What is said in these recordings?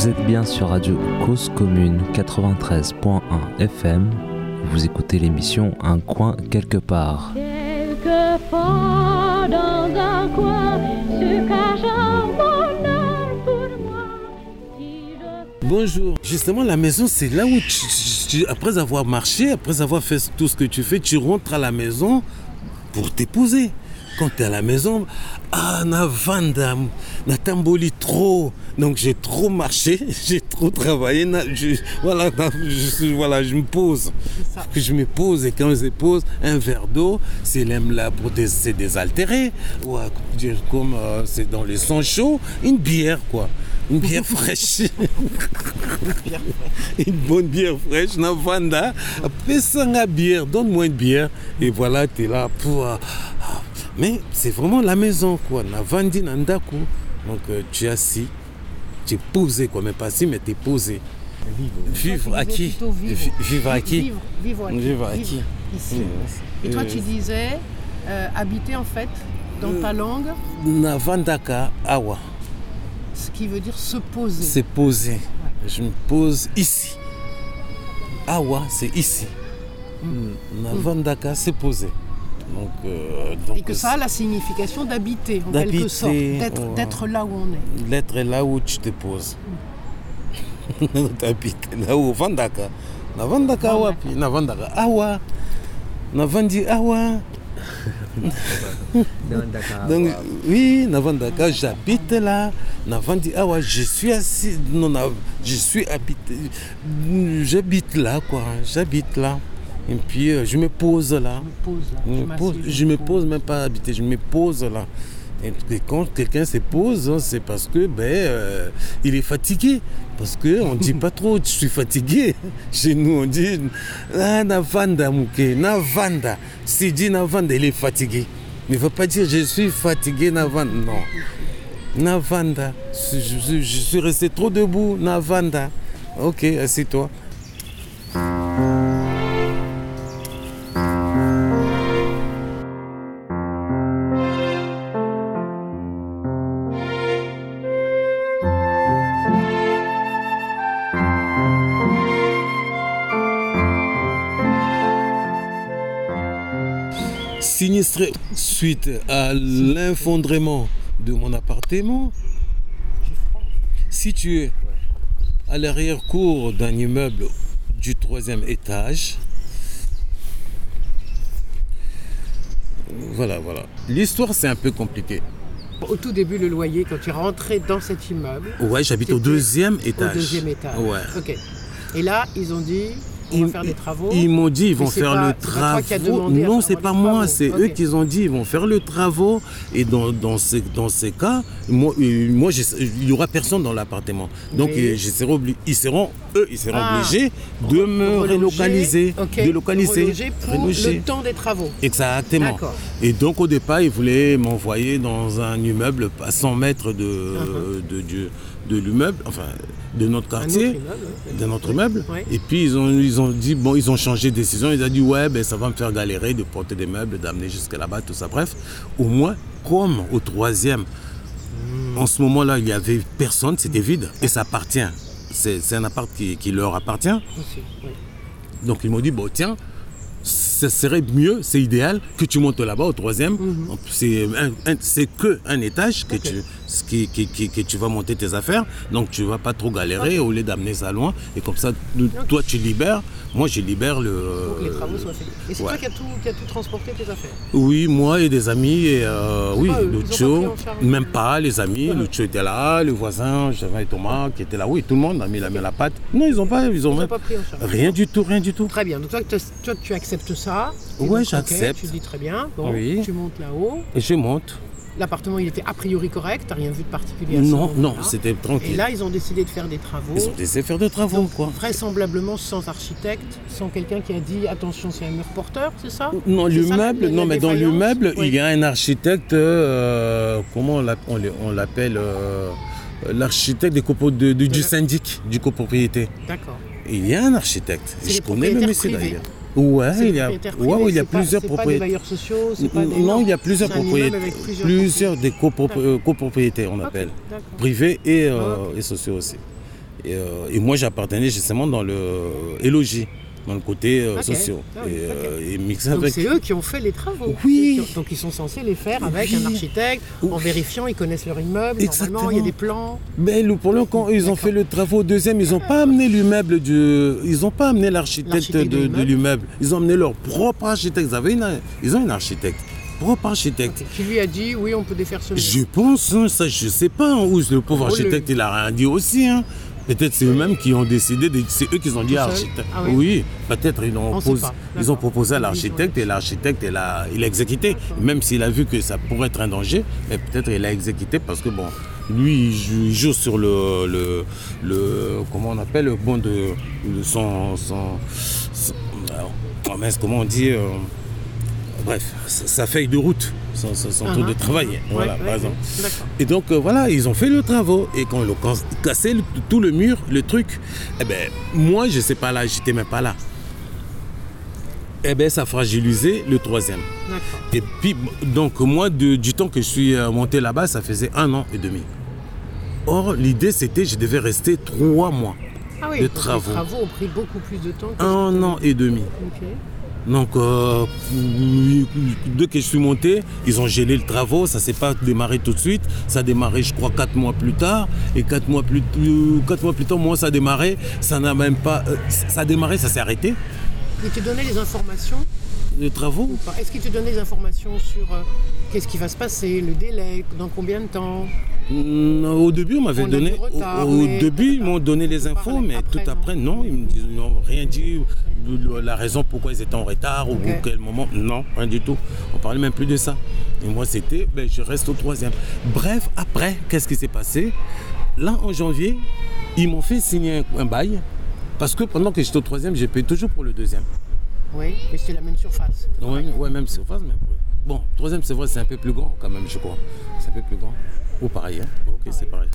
Vous êtes bien sur Radio Cause Commune 93.1 FM. Vous écoutez l'émission Un coin quelque part. Quelquefois dans un coin se cache un bonheur pour moi. Si je Bonjour. Justement, la maison, c'est là où, tu- tu- tu- après avoir marché, après avoir fait tout ce que tu fais, tu rentres à la maison pour t'épouser. Quand tu es à la maison, ah, Navanda, Natamboli trop. Donc j'ai trop marché, j'ai trop travaillé. na- je- voilà, na- je, voilà, je me pose. Je me pose et quand je pose, un verre d'eau, c'est l'aime là pour des, c'est désaltéré. Ou à dire comme euh, c'est dans les sangs chauds, une bière quoi. Une bière fraîche. une bonne bière fraîche, Navanda. Fais ça la bière, donne-moi une bière. Et voilà, tu es là pour. ah. Mais c'est vraiment la maison, quoi. Navandi Nandaku. Donc euh, tu es assis, tu es posé, quoi. Mais pas assis, mais tu es posé. Vivre à qui vivre. Vi- Vivre à qui Vivre, vivre à qui Vivre à qui Ici. Euh, Et toi, euh, tu disais euh, habiter en fait dans ta langue, Navandaka Awa. ce qui veut dire se poser. C'est posé. Je me pose ici. Awa, c'est ici. Navandaka, c'est posé. Donc, euh, donc, Et que ça a la signification d'habiter, en quelque D'habiter, sorte, d'être, ouais. d'être là où on est. L'être est là où tu te poses. T'habites là où Vandaka. Navandaka wapi? Navandaka awa. Navandi awa. Donc oui, Navandaka, j'habite là. Navandi awa, je suis assis. Non, na- je suis habité. J'habite là quoi. J'habite là. Et puis euh, je me pose là. Je me pose là. Je je me pose, je me pose même pas habiter, je me pose là. Et quand quelqu'un se pose, hein, c'est parce que ben euh, il est fatigué. Parce que on dit pas trop, je suis fatigué. Chez nous on dit ah, Navanda Mouké, Navanda. Si dit Navanda, il est fatigué. Il ne veut pas dire je suis fatigué Navanda. Non. Navanda. Je, je- je suis resté trop debout, Navanda. Ok, assieds-toi. Suite à l'infondrement de mon appartement, situé à l'arrière-cour d'un immeuble du troisième étage. Voilà, voilà. L'histoire, c'est un peu compliqué. Au tout début, le loyer, quand tu es rentré dans cet immeuble, Ouais, j'habite au deuxième au étage. deuxième étage. Ouais. Ok. Et là, ils ont dit, Ils- va faire des travaux. Ils m'ont dit ils vont faire pas- le travaux. Non, c'est pas moi, c'est eux qui ont dit ils vont faire le travaux. Et dans, dans, ces, dans ces cas, moi, euh, moi il n'y aura personne dans l'appartement. Donc je serai ils seront, eux, ils seront Ah. obligés de me Reloger, relocaliser. ok, De localiser. pour reloger. le temps des travaux. Exactement. Et donc au départ, ils voulaient m'envoyer dans un immeuble à 100 mètres de, Uh-huh. de, du- de l'immeuble, enfin de notre quartier ouais. de notre meuble. Ouais. Et puis ils ont, ils ont dit, bon, ils ont changé de décision. Ils ont dit, ouais, ben, ça va me faire galérer de porter des meubles, d'amener jusqu'à là-bas, tout ça. Bref, au moins, comme au troisième, en ce moment-là, il n'y avait personne, c'était vide et ça appartient. C'est un appart qui, qui leur appartient. Aussi. Donc ils m'ont dit, bon, tiens, ce serait mieux, c'est idéal que tu montes là-bas au troisième. Mhm. C'est un- un- c'est que un étage que, tu, ce qui, qui- qui- que tu vas monter tes affaires. Donc tu vas pas trop galérer au lieu d'amener ça loin. Et comme ça, toi tu libères, moi je libère le. Pour que les travaux soient faits. Et c'est ouais. toi qui as, tout, qui as tout transporté tes affaires Oui, moi et des amis, et euh, oui, pas pas charge même pas les amis, Lucho était là, le voisin, j'avais Thomas qui était là, oui, tout le monde a mis la main à la pâte. Non, ils ont pas, ils ont Ils n'ont même- pas pris en charge. rien du tout, rien du tout. Très bien. Donc toi, tu acceptes ça. Et ok, j'accepte. tu dis très bien. Bon, Oui. tu montes là-haut. Et je monte. L'appartement, il était a priori correct. T'as rien vu de particulier à ce Non, non, c'était Et tranquille. là, ils ont décidé de faire des travaux. Ils ont décidé de faire des travaux, Donc, quoi. vraisemblablement sans architecte, sans quelqu'un qui a dit attention, c'est un mur porteur, c'est ça? Non, l'immeuble, non, mais dans l'immeuble, Oui. il y a un architecte, euh, comment on l'appelle euh, L'architecte des copo- de- de- du syndic, du copropriété. D'accord. Il y a un architecte. Je connais le monsieur d'ailleurs. Ouais, C'est il y a, propriétaires ouais, ouais, il y a plusieurs propriétaires. bailleurs sociaux, c'est pas des... Non, il y a plusieurs avec plusieurs Plusieurs des euh, copropriétés, on appelle. d'accord. Privés et, euh, et sociaux aussi. Et, euh, et moi, j'appartenais justement dans le élogis, dans le côté euh, social. Ah oui, et, euh, et mixé Donc avec. c'est eux qui ont fait les travaux. Oui. Ont- Donc ils sont censés les faire avec Oui. un architecte, en vérifiant, ils connaissent leur immeuble, Exactement. normalement, il y a des plans. Mais le problème, quand ils ont fait le travail au deuxième, ils n'ont pas amené l'immeuble du. Ils n'ont pas amené l'architecte de l'immeuble. Ils ont amené leur propre architecte. Ils, avaient une, ils ont une architecte. Propre architecte. Qui lui a dit oui, on peut défaire ce mur. Je pense, hein, ça je sais pas, hein, où le pauvre Oh, le- architecte il a rien dit aussi. hein. Peut-être c'est eux-mêmes qui ont décidé, de- c'est eux qui ont dit l'architecte. Ah oui. oui, peut-être ils, ont ils proposé à l'architecte et l'architecte il a, il a exécuté. Même s'il a vu que ça pourrait être un danger, mais peut-être il a exécuté parce que bon, lui il joue, sur le, le, le- comment on appelle le bon de, de son, son, son- alors, comment on dit euh, bref, sa, sa feuille de route, son, son- son truc Uh-huh. de travail, voilà Ouais, par exemple. Et donc euh, voilà, ils ont fait le travaux. Et quand ils ont cas- cassé le- tout le mur, le truc, eh ben moi je sais pas là, j'étais même pas là. Eh ben ça a fragilisé le troisième. Et puis donc moi de- du temps que je suis euh, monté là-bas, ça faisait un an et demi. Or l'idée c'était je devais rester trois mois, Ah oui, Les donc travaux. les travaux ont pris beaucoup plus de temps. que un an et demi. Donc, dès que je suis monté, ils ont gelé le travaux. Ça s'est pas démarré tout de suite. Ça a démarré, je crois, quatre mois plus tard. Et quatre mois plus, euh, quatre mois plus tard, moi, ça a démarré. Ça n'a même pas. euh, ça a démarré, ça s'est arrêté. Il te donnait les informations? Travaux. Est-ce qu'il te donnait des informations sur euh, qu'est-ce qui va se passer, le délai, dans combien de temps? Mm, Au début, on m'avait donné. retard, au, début, ils m'ont donné les infos, mais après, tout après, non. Ils me disent, ils n'ont rien dit. La raison pourquoi ils étaient en retard ou quel moment. Non, rien du tout. On parlait même plus de ça. Et moi, c'était, ben, je reste au troisième. Bref, après, qu'est-ce qui s'est passé? Là, en janvier, ils m'ont fait signer un, un bail. Parce que pendant que j'étais au troisième, j'ai payé toujours pour le deuxième. Oui, mais c'est la même surface. Ouais, ouais, même surface, même. ouais. Bon, troisième, c'est vrai, c'est un peu plus grand quand même, je crois. C'est un peu plus grand. Ou pareil, hein. Ok, c'est pareil.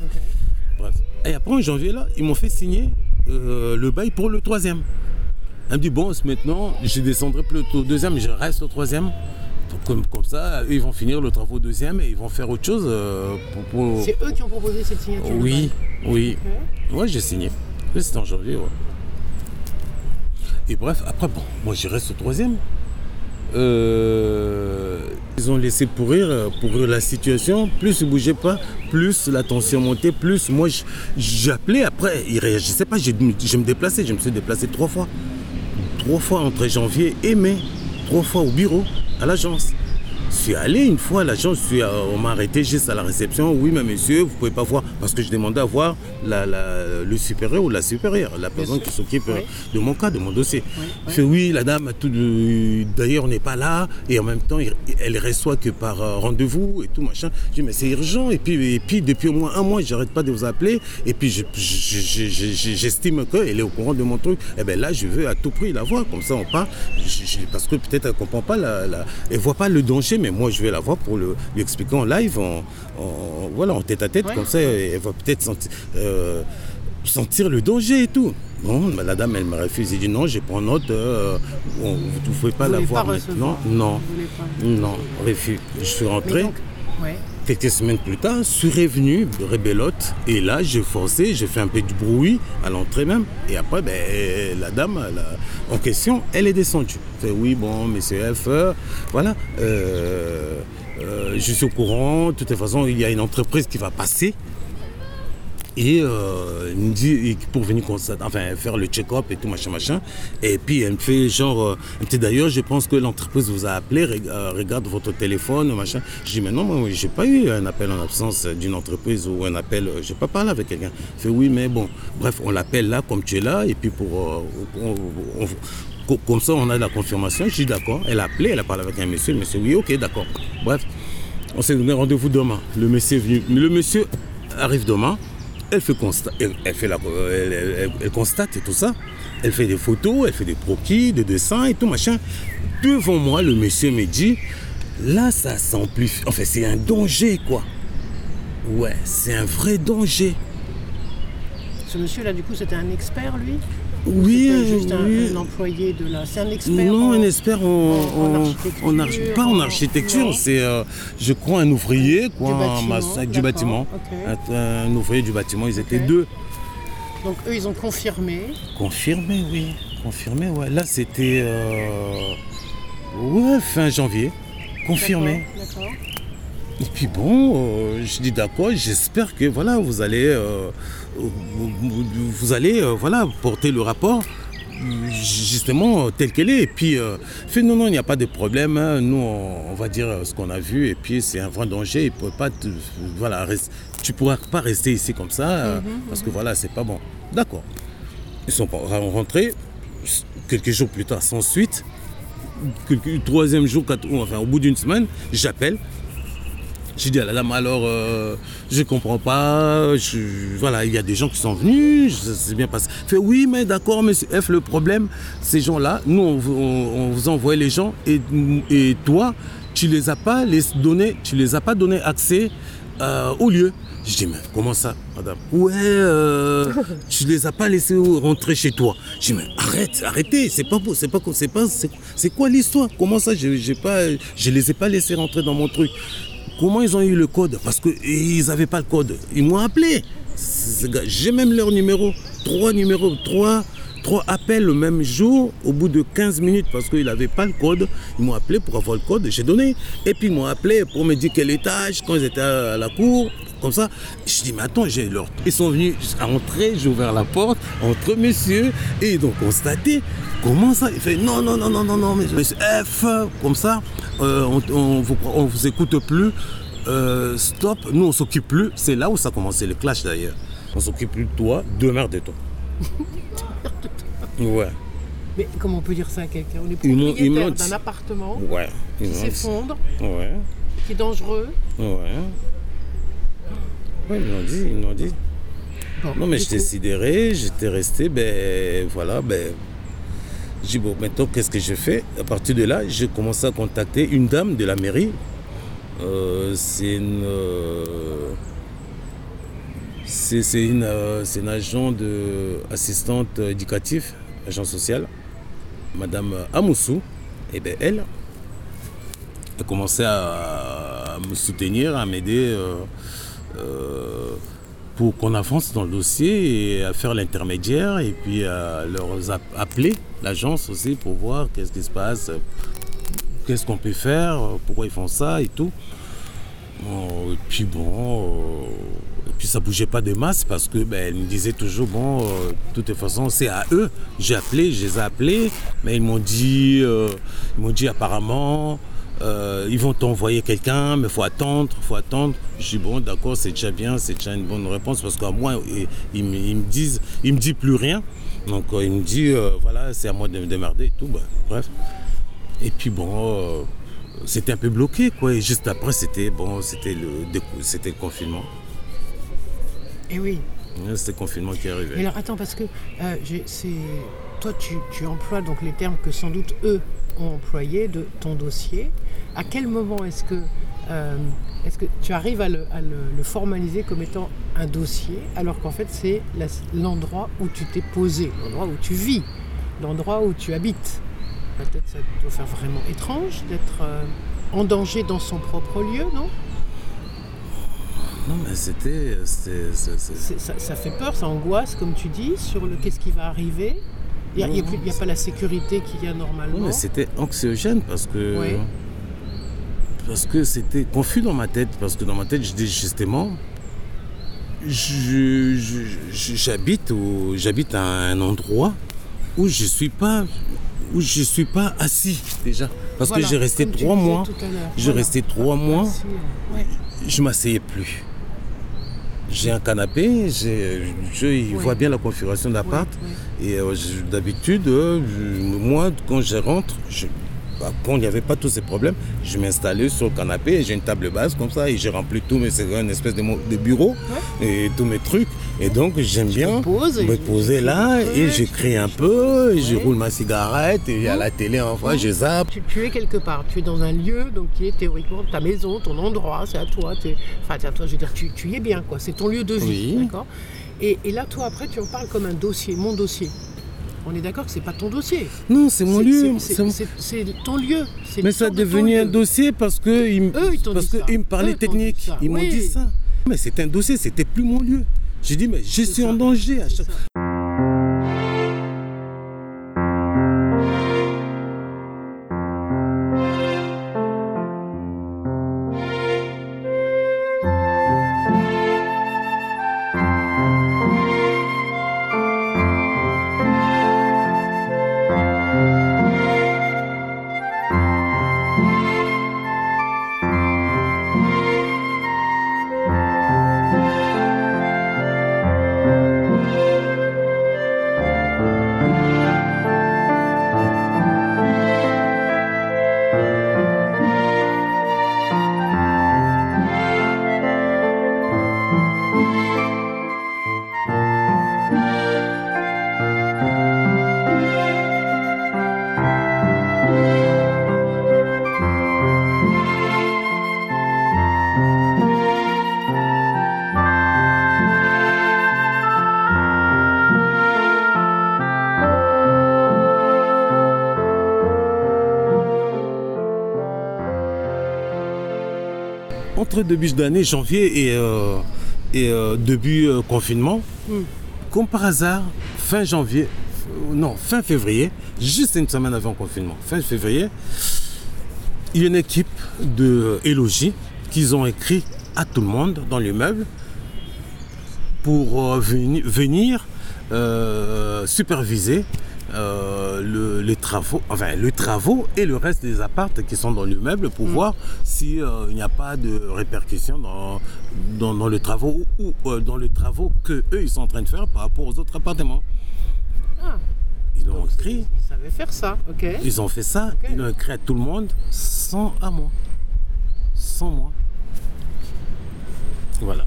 Bref. Et après, en janvier, là, ils m'ont fait signer euh, le bail pour le troisième. Elle me dit, bon, maintenant, je descendrai plutôt au deuxième, je reste au troisième. Comme, comme ça, eux, ils vont finir le travail au deuxième et ils vont faire autre chose euh, pour... pour- C'est eux qui ont proposé cette signature Oui, oui. Ouais, j'ai signé. Oui, C'était en janvier, ouais. Et bref, après, bon, moi, je reste au troisième. Euh, ils ont laissé pourrir, euh, pourrir la situation. Plus ils ne bougeaient pas, plus la tension montait, plus moi, j'appelais après. Ils ne réagissaient pas. Je me déplaçais. Je me suis déplacé trois fois. Trois fois entre janvier et mai. Trois fois au bureau, à l'agence. Je suis allé une fois à l'agence, euh, on m'a arrêté juste à la réception. Oui, mais monsieur, vous pouvez pas voir. Parce que je demandais à voir la- la- le supérieur ou la supérieure, la personne qui s'occupe euh, Oui. de mon cas, de mon dossier. Il fait oui, la dame D'ailleurs, n'est pas là. Et en même temps, elle reçoit que par euh, rendez-vous et tout machin. Je dis, mais c'est urgent. Et puis, et puis, depuis au moins un mois, j'arrête pas de vous appeler. Et puis, je- je- je- je- je- j'estime qu'elle est au courant de mon truc. Et bien là, je veux à tout prix la voir. Comme ça, on part. Parce que peut-être elle comprend pas la, la- Elle voit pas le danger, mais moi, je vais la voir pour le, lui expliquer en live, en, en- voilà, en tête à tête. Ouais. Comme ça, elle va peut-être sentir. euh, sentir le danger et tout. Bon, bah, la dame, elle me refuse. Elle dit non, je prends note. euh, on- vous ne pouvez pas Vous la voir pas maintenant. recevoir. Non, Vous voulez pas. non, refus. Je suis rentré. donc, ouais. Quelques semaines plus tard, je suis revenu de Rébelote. Et là, j'ai forcé, j'ai fait un peu du bruit à l'entrée même. Et après, ben, la dame en question, elle est descendue. Fait oui, bon, monsieur F, euh, voilà. euh, euh, je suis au courant. De toute façon, il y a une entreprise qui va passer. Et euh, il me dit pour venir constater, enfin faire le check-up et tout machin machin. Et puis elle me fait genre, euh, d'ailleurs je pense que l'entreprise vous a appelé, euh, regarde votre téléphone machin. Je dis mais non moi j'ai pas eu un appel en absence d'une entreprise ou un appel, j'ai pas parlé avec quelqu'un. Fait oui mais bon, bref on l'appelle là comme tu es là et puis pour comme ça on a la confirmation. Je dis d'accord. Elle a appelé, elle a parlé avec un monsieur, le monsieur oui ok d'accord. Bref, on s'est donné rendez-vous demain. Le monsieur est venu, le monsieur arrive demain. Elle fait constat, elle, fait la, elle, elle- constate tout ça. Elle fait des photos, elle fait des croquis, des dessins et tout machin. Devant moi, le monsieur me dit, là, ça s'amplifie. En fait, c'est un danger, quoi. Ouais, c'est un vrai danger. Ce monsieur-là, du coup, c'était un expert, lui? Oui, C'était juste un, oui. un employé de la... C'est un expert Non, en- un expert en, en- architecture, pas en architecture, c'est, euh, je crois, un ouvrier, quoi, Du bâtiment, du bâtiment, un, un ouvrier du bâtiment. Ils étaient deux. Donc eux, ils ont confirmé. Confirmé, oui. Confirmé, ouais. Là, c'était. euh, Ouais, fin janvier. Confirmé. D'accord. Et puis bon, euh, je dis d'accord, j'espère que voilà, vous allez, euh, vous, allez euh, voilà, porter le rapport justement tel qu'elle est. Et puis, fait non, non, il n'y a pas de problème. hein. Nous, on, on va dire ce qu'on a vu. Et puis, c'est un vrai danger. Il pas te- voilà, tu ne pourras pas rester ici comme ça euh, parce que voilà, c'est pas bon. D'accord. Ils sont rentrés. Quelques jours plus tard, sans suite. Quelques, troisième jour, quatre- enfin, au bout d'une semaine, j'appelle. J'ai dit à la dame, alors, euh, je comprends pas, voilà, il y a des gens qui sont venus, ça s'est bien passé. Fait, oui, mais d'accord, monsieur F, le problème, ces gens-là, nous, on, vous- envoie les gens et, et toi, tu les as pas les donné, tu les as pas donné accès euh, au lieu. Je dis, mais comment ça, madame? Ouais, euh, tu les as pas laissés rentrer chez toi. Je dis, mais arrête, arrêtez, c'est pas, c'est pas, c'est c'est, c'est quoi l'histoire? Comment ça, je, j'ai pas, je les ai pas laissés rentrer dans mon truc? Comment ils ont eu le code? Parce qu'ils n'avaient pas le code. Ils m'ont appelé. J'ai même leur numéro. Trois numéros, trois, trois appels le même jour, au bout de 15 minutes, parce qu'ils n'avaient pas le code. Ils m'ont appelé pour avoir le code, j'ai donné. Et puis ils m'ont appelé pour me dire quel étage, quand ils étaient à la cour, comme ça. Je dis, mais attends, j'ai leur... Ils sont venus à entrer, j'ai ouvert la porte, entre messieurs, et ils ont constaté. Comment ça Il fait non, non, non, non, non, non, mais monsieur F, comme ça, euh, on, on vous, on vous écoute plus. Euh, stop, nous on s'occupe plus. C'est là où ça a commencé le clash d'ailleurs. On s'occupe plus de toi, demeure-toi. ouais, Mais comment on peut dire ça à quelqu'un? On est propriétaire d'un appartement ouais. Qui s'effondre, Ouais, qui est dangereux. ouais. Ils m'ont dit, ils m'ont dit. Bon, Non, mais j'étais sidéré, j'étais resté, ben voilà, ben. J'ai dit, bon, maintenant, qu'est-ce que je fais? À partir de là, j'ai commencé à contacter une dame de la mairie. Euh, c'est une. euh, c'est c'est une, euh, c'est une agent de assistante éducative, agent social, Madame Amoussou. Et bien, elle, elle commençait à, à me soutenir, à m'aider. Euh, euh, pour qu'on avance dans le dossier et à faire l'intermédiaire et puis à leur app- appeler l'agence aussi pour voir qu'est-ce qui se passe, qu'est-ce qu'on peut faire, pourquoi ils font ça et tout. Bon, et puis bon, euh, et puis ça bougeait pas de masse parce que ben, elle me disait toujours bon, euh, de toute façon c'est à eux. J'ai appelé, je les ai appelés, mais ils m'ont dit, euh, ils m'ont dit apparemment. Euh, ils vont t'envoyer quelqu'un, mais il faut attendre, faut attendre. Je dis bon, d'accord, c'est déjà bien, c'est déjà une bonne réponse parce qu'à moi, ils, ils me- ils me disent, ils me disent plus rien. Donc euh, il me dit, euh, voilà, c'est à moi de me démerder et tout. ben, bref. Et puis bon, euh, c'était un peu bloqué quoi. Et juste après, c'était bon, c'était le, c'était le confinement. Eh oui. C'était le confinement qui Mais arrivé. alors attends, parce que euh, c'est toi tu, tu emploies donc les termes que sans doute eux ont employés de ton dossier. À quel moment est-ce que euh, que tu arrives à le, à le- le formaliser comme étant un dossier alors qu'en fait c'est l'endroit où tu t'es posé, l'endroit où tu vis, l'endroit où tu habites? Peut-être ça doit faire vraiment étrange d'être euh, en danger dans son propre lieu, non? Non, mais c'était, ça, ça fait peur, ça angoisse, comme tu dis, sur le qu'est-ce qui va arriver. Il n'y a, Non, plus- y a pas la sécurité qu'il y a normalement. Non, mais c'était anxiogène parce que. Ouais. Parce que c'était confus dans ma tête. Parce que dans ma tête, je dis justement. je- je- je- J'habite à un endroit où je suis pas où je suis pas assis déjà parce Voilà, que j'ai resté trois mois j'ai Voilà. resté trois mois. Ouais. je m'asseyais plus j'ai un canapé je, Ouais. voit bien la configuration de l'appart Ouais, et euh, je- d'habitude, euh, je- moi, quand je rentre, je- bah, quand il n'y avait pas tous ces problèmes, je m'installais sur le canapé et j'ai une table basse comme ça et j'ai rempli tout, mais c'est une espèce de, bureau et tous mes trucs. Et donc j'aime bien me poser là et j'écris un peu, et je Ouais. roule ma cigarette et a la télé en face, je zappe. Tu, tu es quelque part, tu es dans un lieu donc qui est théoriquement ta maison, ton endroit, c'est à toi. Enfin, c'est à toi, je veux dire, tu, tu y es bien, quoi. C'est ton lieu de vie, Oui. d'accord? Et, et là, toi, après, tu en parles comme un dossier, mon dossier. On est d'accord que c'est pas ton dossier. Non, c'est mon C'est- lieu. c'est- c'est C'est c'est ton lieu. c'est Mais ça de devenu un lieu. dossier parce que ils, m- Eux, ils t'ont parce que ils me parlaient Eux technique. Ils m'ont dit ça. Mais c'était un dossier, c'était plus mon lieu. J'ai dit, mais je suis ça. en danger à C'est chaque entre début d'année, janvier et, euh, et euh, début euh, confinement, Hmm. comme par hasard, fin janvier, non, fin février, juste une semaine avant le confinement, fin février, il y a une équipe de Élogie qu'ils ont écrit à tout le monde dans l'immeuble pour veni- venir superviser le- les travaux, enfin les travaux et le reste des appartes qui sont dans l'immeuble pour voir si euh, n'y a pas de répercussions dans, dans, dans les travaux ou euh, dans les travaux que eux ils sont en train de faire par rapport aux autres appartements. Ah. Ils l'ont écrit, Ils savaient faire ça, ok. ils ont fait ça, ils l'ont écrit à tout le monde sans à moi. Sans moi. Voilà.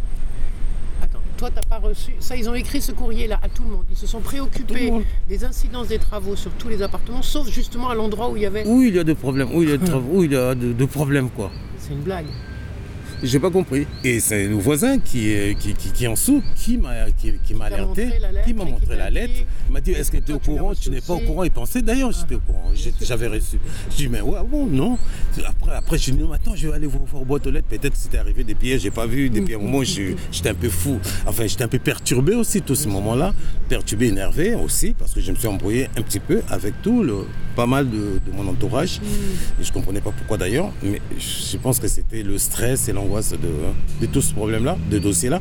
Toi, t'as pas reçu. Ça, ils ont écrit ce courrier-là à tout le monde. Ils se sont préoccupés des incidences des travaux sur tous les appartements, sauf justement à l'endroit où il y avait. Où il y a des problèmes, où il y a des travaux, où il y a de, de problèmes quoi. C'est une blague. J'ai pas compris. Et c'est le voisin qui est, qui, qui, qui est en dessous qui m'a qui, qui m'a alerté, montré la lettre qui m'a montré la dit, lettre. Il m'a dit Est-ce que tu es au courant? Tu n'es pas au courant Il pensait d'ailleurs j'étais au courant. J'avais reçu. Je dis Mais ouais, bon, non. Après, après j'ai dit Non, attends, je vais aller voir voir boîte aux lettres. Peut-être que c'était arrivé des pièges, j'ai pas vu. Depuis un moment, je- j'étais un peu fou. Enfin, j'étais un peu perturbé aussi, tout ce moment-là. Perturbé, énervé aussi, parce que je me suis embrouillé un petit peu avec tout, le, pas mal de, de mon entourage. Et je comprenais pas pourquoi d'ailleurs, mais je pense que c'était le stress et l'angoisse de, de tout ce problème-là, de dossier-là.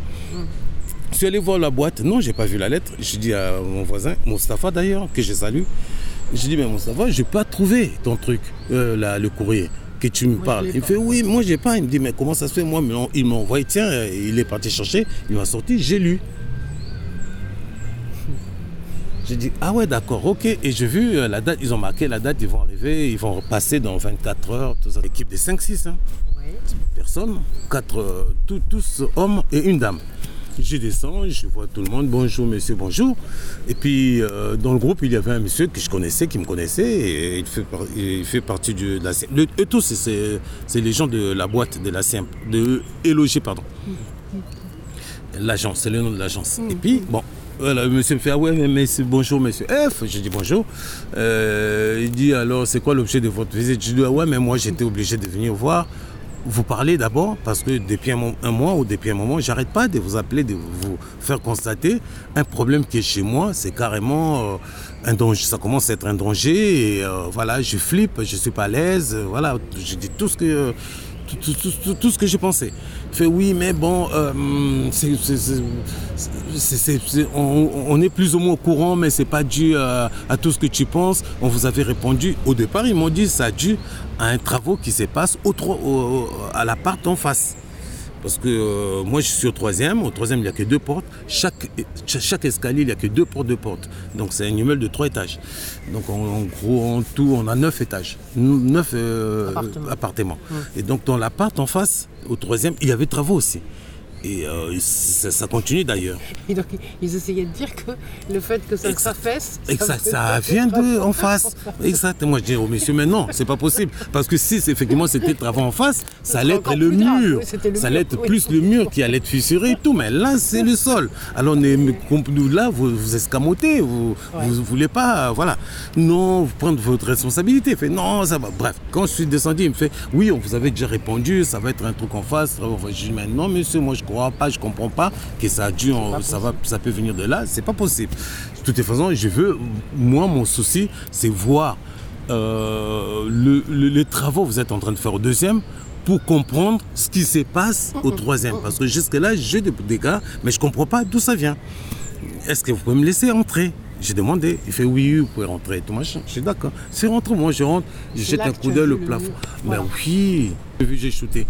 Je suis allé voir la boîte. Non, j'ai pas vu la lettre. J'ai dit à mon voisin, Moustapha d'ailleurs, que je salue. J'ai dit, mais Moustapha, j'ai pas trouvé ton truc, euh, la- le courrier que tu me Moi, je parles. Il pas. fait, oui, moi j'ai pas. Il me dit, mais comment ça se fait? Moi, il m'a envoyé, tiens, il est parti chercher, il m'a sorti, j'ai lu. J'ai dit, ah ouais, d'accord, ok. Et j'ai vu euh, la date, ils ont marqué la date, ils vont arriver, ils vont passer dans 24 heures, tout ça. Équipe de 5-6, hein Ouais. Personnes, quatre, euh, tous- hommes et une dame. Je descends, je vois tout le monde, bonjour monsieur, bonjour. Et puis euh, dans le groupe, il y avait un monsieur que je connaissais, qui me connaissait, et il fait, il fait partie de la. Le- Eux tous, c'est- les gens de la boîte de la CIM, de Éloger, pardon. L'agence, c'est le nom de l'agence. Et puis, bon, voilà, le monsieur me fait, ah ouais, mais, bonjour monsieur F. Je dis bonjour. Euh, il dit, alors, c'est quoi l'objet de votre visite? Je dis, ah ouais, mais moi, j'étais obligé de venir voir. Vous parler d'abord parce que depuis un, mo- un mois ou depuis un moment, j'arrête pas de vous appeler, de vous faire constater un problème qui est chez moi. C'est carrément euh, un danger. Ça commence à être un danger euh, voilà, je flippe, je suis pas à l'aise. euh, voilà, je dis tout ce que tout, ce que j'ai pensé. Fait oui, mais bon, euh, on, est plus ou moins au courant, mais c'est pas dû à, à tout ce que tu penses. On vous avait répondu. Au départ, ils m'ont dit ça dû à un travaux qui se passe au, au- à l'appart en face. Parce que euh, moi, je suis au troisième. Au troisième, il n'y a que deux portes. Chaque, cha- chaque escalier, il n'y a que deux portes de portes. Donc, c'est un immeuble de trois étages. Donc, en, en gros, en tout, on a neuf étages. Neuf euh, Appartements. appartements. Et donc, dans l'appart en face, au troisième, il y avait travaux aussi. Et euh, ça, ça continue d'ailleurs. Et donc, ils essayaient de dire que le fait que ça Exact. s'affaisse. Ça, ça vient de en face. Exactement. Je dis au monsieur, mais non, c'est pas possible. Parce que si effectivement c'était travaux en face, ça allait être le mur. Oui, c'était le ça allait être oui. plus le mur qui allait être fissuré et tout. Mais là, c'est le sol. Alors, on est, nous, là, vous, vous escamotez. Vous Ouais. vous voulez pas, voilà. Non, vous prendre votre responsabilité. Il fait non, ça va. Bref, quand je suis descendu, il me fait oui, on vous avait déjà répondu, ça va être un truc en face. Enfin, Je dis, mais non, monsieur, moi je crois pas, je comprends pas que ça a dû, en- ça, va, ça peut venir de là. C'est pas possible. De toute façon, je veux, moi, mon souci, c'est voir euh, le- le- les travaux que vous êtes en train de faire au deuxième pour comprendre ce qui se passe au troisième. Parce que jusque-là, j'ai des dégâts, mais je comprends pas d'où ça vient. Est-ce que vous pouvez me laisser entrer? J'ai demandé. Il fait oui, oui, vous pouvez rentrer et tout machin. Je suis d'accord. C'est rentre, moi je rentre, je jette un coup d'œil au le plafond. Mais Voilà. oui, j'ai vu, j'ai shooté.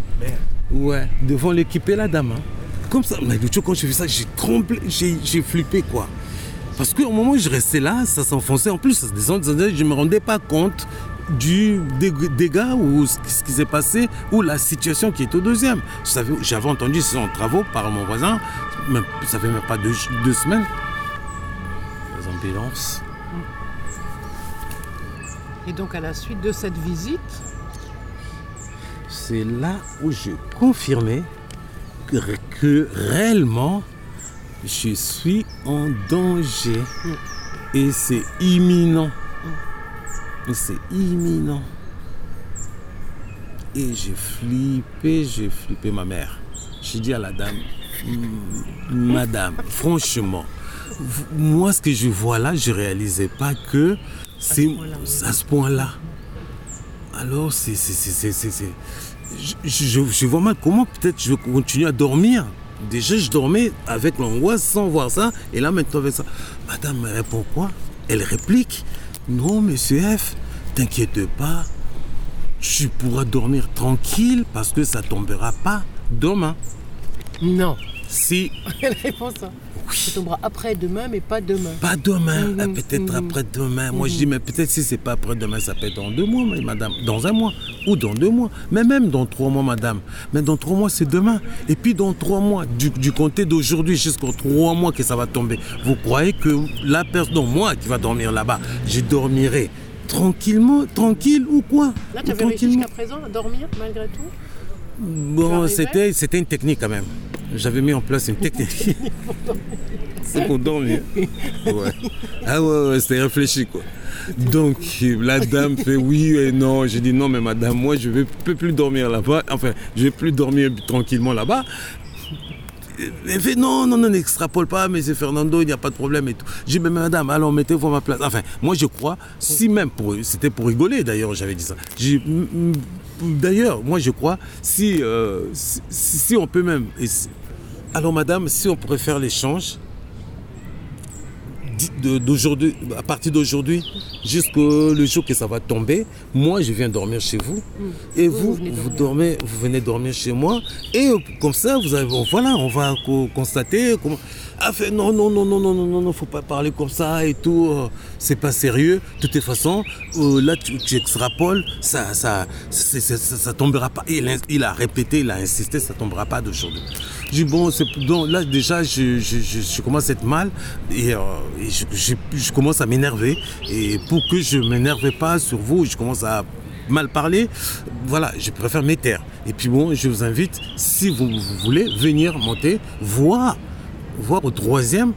Ouais, devant l'équipe et la dame. hein. Comme ça, mais le jour quand j'ai vu ça, j'ai tremblé, j'ai j'ai flippé quoi. Parce qu'au moment où je restais là, ça s'enfonçait. En plus, ça se descendait, je ne me rendais pas compte du dég- dégât ou ce qui- ce qui s'est passé ou la situation qui est au deuxième. J'avais entendu ces en travaux par mon voisin, même, ça fait même pas deux, deux semaines. Les ambulances. Et donc, à la suite de cette visite, c'est là où je confirmais que, que réellement je suis en danger. Et c'est imminent. C'est imminent. Et j'ai flippé, j'ai flippé ma mère. J'ai dit à la dame, Madame, franchement, moi ce que je vois là, je réalisais pas que c'est à ce point-là. Alors c'est je, je, je vois mal comment peut-être je vais continuer à dormir. Déjà je dormais avec l'angoisse sans voir ça et là maintenant avec ça. Madame me répond quoi? Elle réplique Non monsieur F, t'inquiète pas, tu pourras dormir tranquille parce que ça tombera pas demain. Non. Si, Elle répond ça. Ça tombera après demain, mais pas demain. pas demain, Mhm, ah, peut-être mhm. après-demain. Moi, je dis, mais peut-être si c'est pas après-demain, ça peut être dans deux mois, madame. Dans un mois ou dans deux mois. Mais même dans trois mois, madame. Mais dans trois mois, c'est demain. Et puis dans trois mois, du, du compter d'aujourd'hui jusqu'aux trois mois que ça va tomber. Vous croyez que la personne, moi qui va dormir là-bas, je dormirai tranquillement, tranquille ou quoi Là, tu avais réussi jusqu'à présent à dormir malgré tout? Bon, c'était une technique quand même. J'avais mis en place une technique. C'est pour dormir. Ah ouais, ouais, c'était réfléchi quoi. Donc la dame fait oui et non. J'ai dit non mais madame, moi je ne peux plus dormir là-bas. Enfin, je vais plus dormir tranquillement là-bas. Elle fait non, non, non, n'extrapole pas, mais c'est Fernando, il n'y a pas de problème et tout. J'ai dit, mais madame, alors mettez-vous à ma place. Enfin, moi je crois, si même, pour, c'était pour rigoler d'ailleurs, j'avais dit ça. J'ai D'ailleurs, moi je crois, si, euh, si on peut même. Alors madame, si on pourrait faire l'échange d'aujourd'hui, à partir d'aujourd'hui, jusqu'au le jour que ça va tomber, moi je viens dormir chez vous et Vous, vous, vous venez vous dormir. dormez, vous venez dormir chez moi et comme ça, vous avez, voilà, on va co- constater comment. Ah, fait, non, non, non, non, non, non, non, non, faut pas parler comme ça et tout, euh, c'est pas sérieux. De toute façon, euh, là, tu, tu extrapoles, ça, ça, ça, tombera pas. Il, a- il a répété, il a insisté, ça tombera pas d'aujourd'hui. J'ai dit, bon, là, déjà, je, je, je, je commence à être mal et, euh, je, je- je commence à m'énerver. Et pour que je m'énerve pas sur vous, je commence à mal parler, voilà, je préfère me taire. Et puis bon, je vous invite, si vous, vous voulez, venir monter, voir, voir au troisième.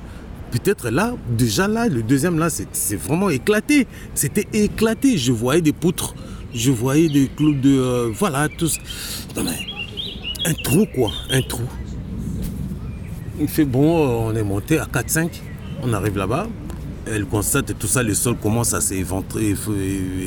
Peut-être là, déjà là, le deuxième là, c'est vraiment éclaté. C'était éclaté. Je voyais des poutres, je voyais des clous de. euh, voilà, mais un trou quoi, un trou. Il fait bon, euh, on est monté à 4-5, on arrive là-bas, elle constate tout ça, le sol commence à s'éventrer, et-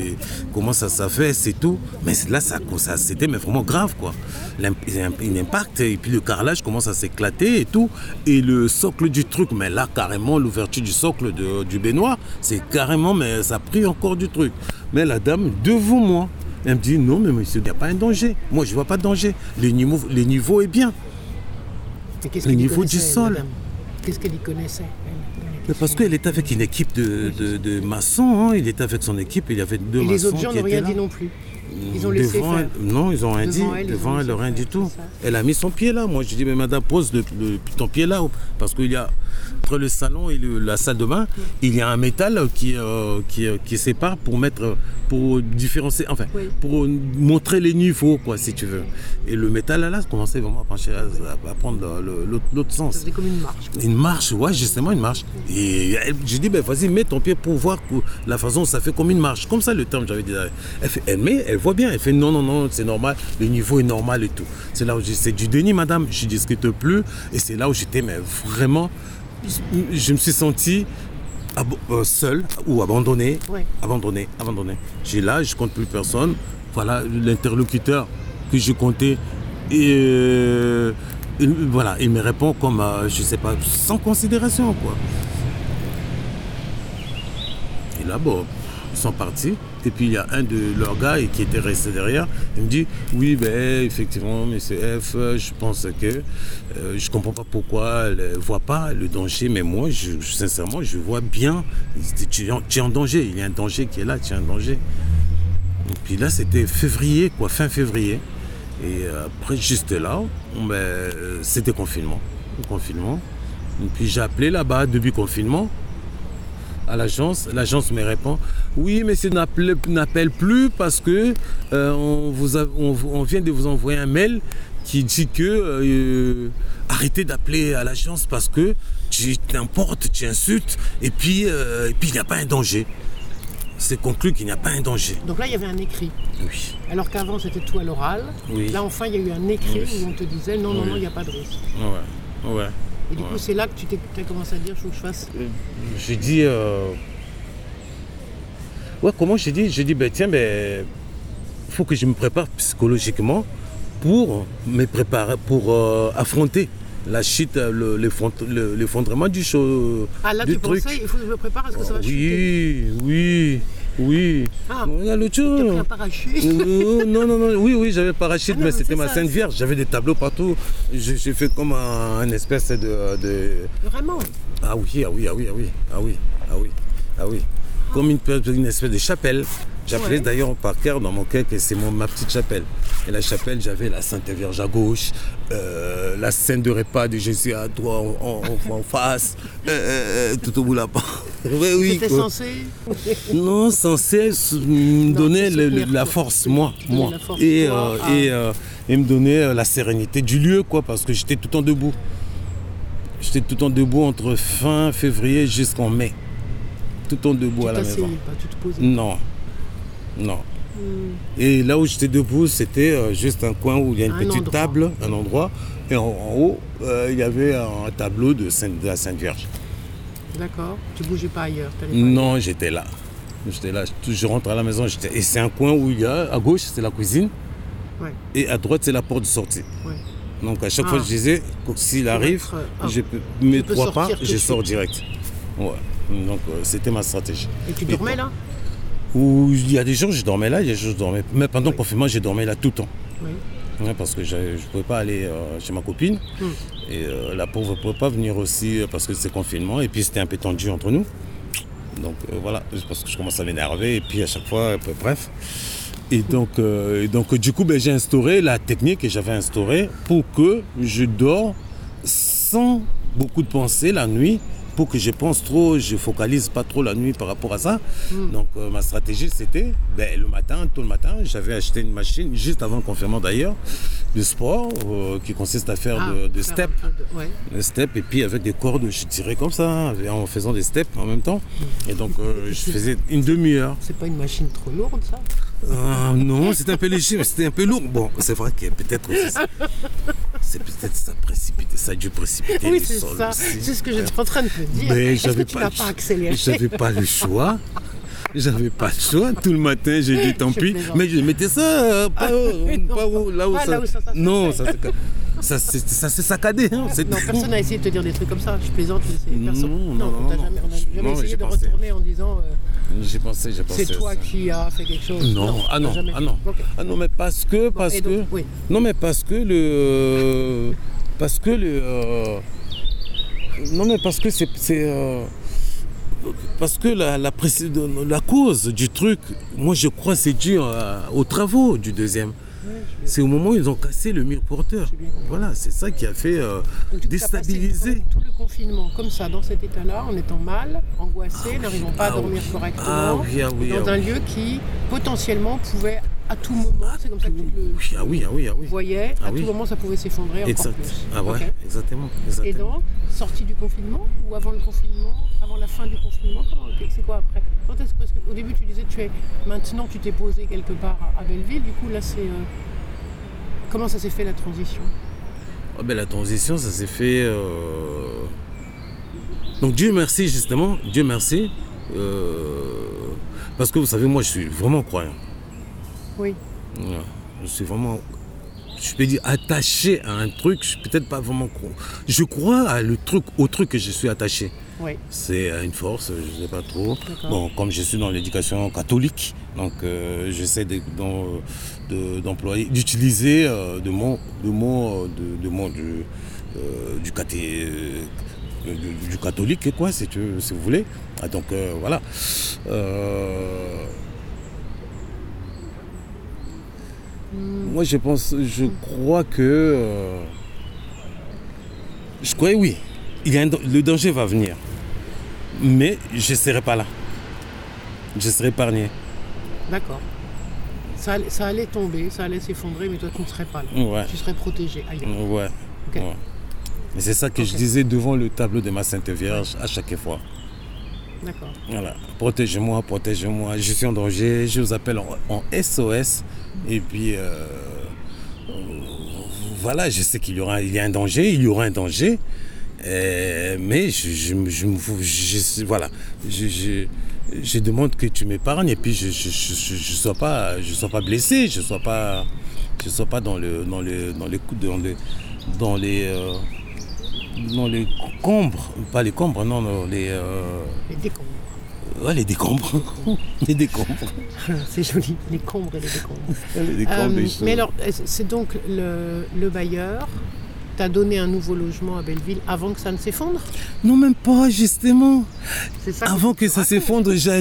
et- commence à s'affaisser, c'est tout. Mais là, ça, ça- c'était mais vraiment grave quoi. L'imp- Il impacte et puis le carrelage commence à s'éclater et tout. Et le socle du truc, mais là carrément l'ouverture du socle de- du baignoire, c'est carrément, mais ça a pris encore du truc. Mais la dame devant moi, elle me dit non mais monsieur, il n'y a pas un danger. Moi je vois pas de danger. Le niveau, le niveau est bien. Le niveau du sol. Qu'est-ce qu'elle y connaissait elle, Mais parce qu'elle était avec une équipe de, de- de maçons, hein. il était avec son équipe, il y avait deux Et maçons les autres gens n'ont rien là. dit non plus. Ils ont laissé Devant faire. non, ils ont rien Devant dit. elle, Devant elle, rien du tout. Elle a mis son pied là. Moi, je dis, mais madame, pose le, le- ton pied là. Parce qu'il y a, entre le salon et le- la salle de bain, il y a un métal qui, euh, qui, euh, qui sépare pour mettre, pour différencier, enfin, Oui. pour montrer les niveaux, quoi, si tu veux. Et le métal là, là, commençait vraiment à pencher, à, à prendre l'autre sens. faisait comme une marche. quoi. Une marche, ouais, justement une marche. Et elle- j'ai dit, ben vas-y, mets ton pied pour voir la façon dont ça fait comme une marche. Comme ça, le terme, j'avais dit. Elle, fait, elle met, elle voit bien. Elle fait, non, non, non, c'est normal, le niveau est normal et tout. C'est là où j'ai c'est du déni, madame. Je dis, ce qui te plaît. Et c'est là où j'étais, mais vraiment, je me suis senti euh, seul ou abandonné. Ouais. Abandonné, abandonné. J'ai là, je compte plus personne. Voilà, l'interlocuteur que je comptais. Et euh, il- voilà, il me répond comme, euh, je sais pas, sans considération, quoi. Là, bon, ils sont partis. Et puis il y a un de leurs gars qui était resté derrière. Il me dit Oui, ben effectivement, monsieur F, je pense que euh, je comprends pas pourquoi elle ne voit pas le danger, mais moi, je, sincèrement, je vois bien. Tu es, en, danger, il y a un danger qui est là, tu es en danger. Puis là, c'était février, quoi, fin février. Et euh, après, juste là, ben, euh, c'était confinement. Confinement. Et puis j'ai appelé là-bas, début confinement à l'agence. L'agence me répond Oui, mais c'est n'appelle plus parce que euh, on, vous a- on, on vient de vous envoyer un mail qui dit que euh, arrêtez d'appeler à l'agence parce que tu t'importes, tu insultes et puis euh, et puis il n'y a pas un danger. c'est conclu qu'il n'y a pas un danger. Donc là, il y avait un écrit. Oui. Alors qu'avant, c'était tout à l'oral. Oui. Là, enfin, il y a eu un écrit Oui. où on te disait non, non, non, il n'y a pas de risque. Ouais. Ouais. Et du coup, c'est là que tu t'es as commencé à dire, il faut que je fasse. J'ai dit. euh, Ouais, comment j'ai dit? J'ai dit, ben tiens, ben. faut que je me prépare psychologiquement pour me préparer, pour euh, affronter la chute, euh, le- l'effondrement du show. Ah, là, du tu truc. pensais, il faut que je me prépare, est-ce que ça va chuter? Oui, oui, oui. Ah, Regarde le tien. un parachute. Euh, non, non, non, oui, oui, j'avais parachute, Ah non, mais c'était ma Sainte Vierge. J'avais des tableaux partout. J'ai j'ai fait comme un, un espèce de, de- Vraiment. Ah oui, ah oui, ah oui, ah oui, ah oui, ah oui, ah oui. Comme une, espèce de chapelle. J'appelais Ouais. d'ailleurs par cœur dans mon cœur que c'est ma petite chapelle. Et la chapelle, j'avais la Sainte Vierge à gauche, euh, la scène de repas de Jésus à droite, en, en- en face, euh, euh, tout au bout là-bas. Oui, oui. C'était censé. Non, censé me donner le- le- la force, moi, moi. force, et, toi, et, et me donner la sérénité du lieu, quoi, parce que j'étais tout le temps debout. J'étais tout le temps debout entre fin février jusqu'en mai. Tout le temps debout Tu à la maison. t'asseyais pas, tu te posais. Non, non. Hmm. Et là où j'étais debout, c'était euh, juste un coin où il y a une Un petite endroit. table, un endroit. Et en, en haut, euh, il y avait un tableau de, Sainte- de la Sainte Vierge. D'accord. Tu bougeais pas ailleurs. pas. Non, j'étais là. J'étais là. Je je rentre à la maison. Et c'est un coin où il y a, à gauche, c'est la cuisine. Ouais. Et à droite, c'est la porte de sortie. Ouais. Donc à chaque Ah. fois, je disais, s'il arrive, être, euh, ah. je peux, mes peux trois pas, je sors direct. Ouais. Donc euh, c'était ma stratégie. Et tu Mais dormais là? Où il y a des jours, je dormais là, il y a des jours, je dormais. Mais pendant Oui. le confinement, j'ai dormi là tout le temps. Oui. Ouais, parce que je ne pouvais pas aller euh, chez ma copine. Hmm. Et euh, la pauvre ne pouvait pas venir aussi parce que c'est confinement. Et puis c'était un peu tendu entre nous. Donc euh, voilà, parce que je commence à m'énerver. Et puis à chaque fois, bref. Et donc, et donc du coup, ben, j'ai instauré la technique que j'avais instaurée pour que je dors sans beaucoup de pensées la nuit. Pour que je pense trop, je focalise pas trop la nuit par rapport à ça. Donc euh, ma stratégie c'était, ben, le matin, tôt le matin, j'avais acheté une machine, juste avant le confinement d'ailleurs, de sport, euh, qui consiste à faire Ah, de, de faire step. un peu de- Ouais. Le step et puis avec des cordes, je tirais comme ça, en faisant des steps en même temps. Et donc euh, je faisais une demi-heure. C'est pas une machine trop lourde ça? Ah, non, c'était un peu léger, mais c'était un peu lourd. Bon, c'est vrai que peut-être c'est- c'est peut-être ça précipité, ça a dû précipiter Oui, c'est ça. C'est ce que j'étais en train de te dire. Mais j'avais pas, pas accéléré? J'avais pas le choix. J'avais pas le choix. Tout le matin, j'ai dit tant pis. Mais je mettais ça euh, pas, non, pas haut, là où ça. là où ça- non, ça s'est- ça s'est ça s'est saccadé. hein, c'est Non, personne n'a essayé de te dire des trucs comme ça. Je plaisante, c'est Non, personne. non, on non, t'a non. jamais, on a jamais Non, essayé de pensé. retourner en disant euh, J'ai pensé, j'ai pensé. c'est toi ça. qui as fait quelque chose. Non, ah on non, ah non. Ok. Ah non, mais parce que, parce donc, que. oui. Non, mais parce que le. Parce que le. euh, Non, mais parce que c'est. euh, Parce que la, la, précé- la cause du truc, moi je crois c'est dû à- aux travaux du deuxième. C'est au moment où ils ont cassé le mur porteur. Voilà, c'est ça qui a fait euh, Donc, déstabiliser. tout le confinement comme ça, dans cet état-là, en étant mal, angoissé, n'arrivant pas à Ah dormir oui. correctement, Ah oui, ah dans ah un lieu qui potentiellement pouvait à tout moment, c'est comme ça que tu le Oui, ah oui, ah oui, ah oui. voyais, Ah à oui. tout moment ça pouvait s'effondrer Exact. plus. Ah ouais, exactement. Et donc, sortie du confinement ou avant le confinement, avant la fin du confinement, c'est quoi après? Quand est-ce que- Parce qu'au début tu disais tu es maintenant tu t'es posé quelque part à- à Belleville, du coup là c'est euh, comment ça s'est fait la transition? Ben, la transition, ça s'est fait. euh, Donc Dieu merci justement, Dieu merci. euh, Parce que vous savez, moi je suis vraiment croyant. Oui. Ouais. Je suis vraiment, je peux dire, attaché à un truc. Je suis peut-être pas vraiment. Je crois à le truc, au truc que je suis attaché. Oui. C'est à une force, je ne sais pas trop. Bon, comme je suis dans l'éducation catholique, donc euh, j'essaie de- d'en- de- d'employer, d'utiliser euh, de mots, de mots, euh, de, de mots du, euh, du, cathé- euh, du- du catholique, quoi, si, tu, si vous voulez. Ah, donc euh, voilà. Euh, Moi, je pense, je crois que. euh, je crois, oui, il y a un le danger va venir. Mais je ne serai pas là. Je serai épargné. D'accord. Ça, allait- ça allait tomber, ça allait s'effondrer, mais toi tu ne serais pas là. Ouais. Tu serais protégé ailleurs. Ouais. C'est ça que je disais devant le tableau de ma Sainte Vierge à chaque fois. D'accord. Voilà, protégez-moi, protégez-moi, je suis en danger, je vous appelle en, en SOS. Et puis, euh, voilà, je sais qu'il y aura il y a un danger, il y aura un danger. Euh, mais je, je, je je- voilà, je, demande que tu m'épargnes et puis je ne sois pas, je sois pas blessé, je ne sois pas, je sois pas dans le, dans le, dans coups, dans les, dans les, euh, dans les combres, pas les combres, non, non les, euh, Les décombres. Ouais, les décombres. les décombres. C'est joli, les combres et les décombres. Les décombres Euh, des mais alors, c'est donc le, le bailleur t'a donné un nouveau logement à Belleville avant que ça ne s'effondre? Non, même pas, justement. Ça Avant que ça s'effondre, j'ai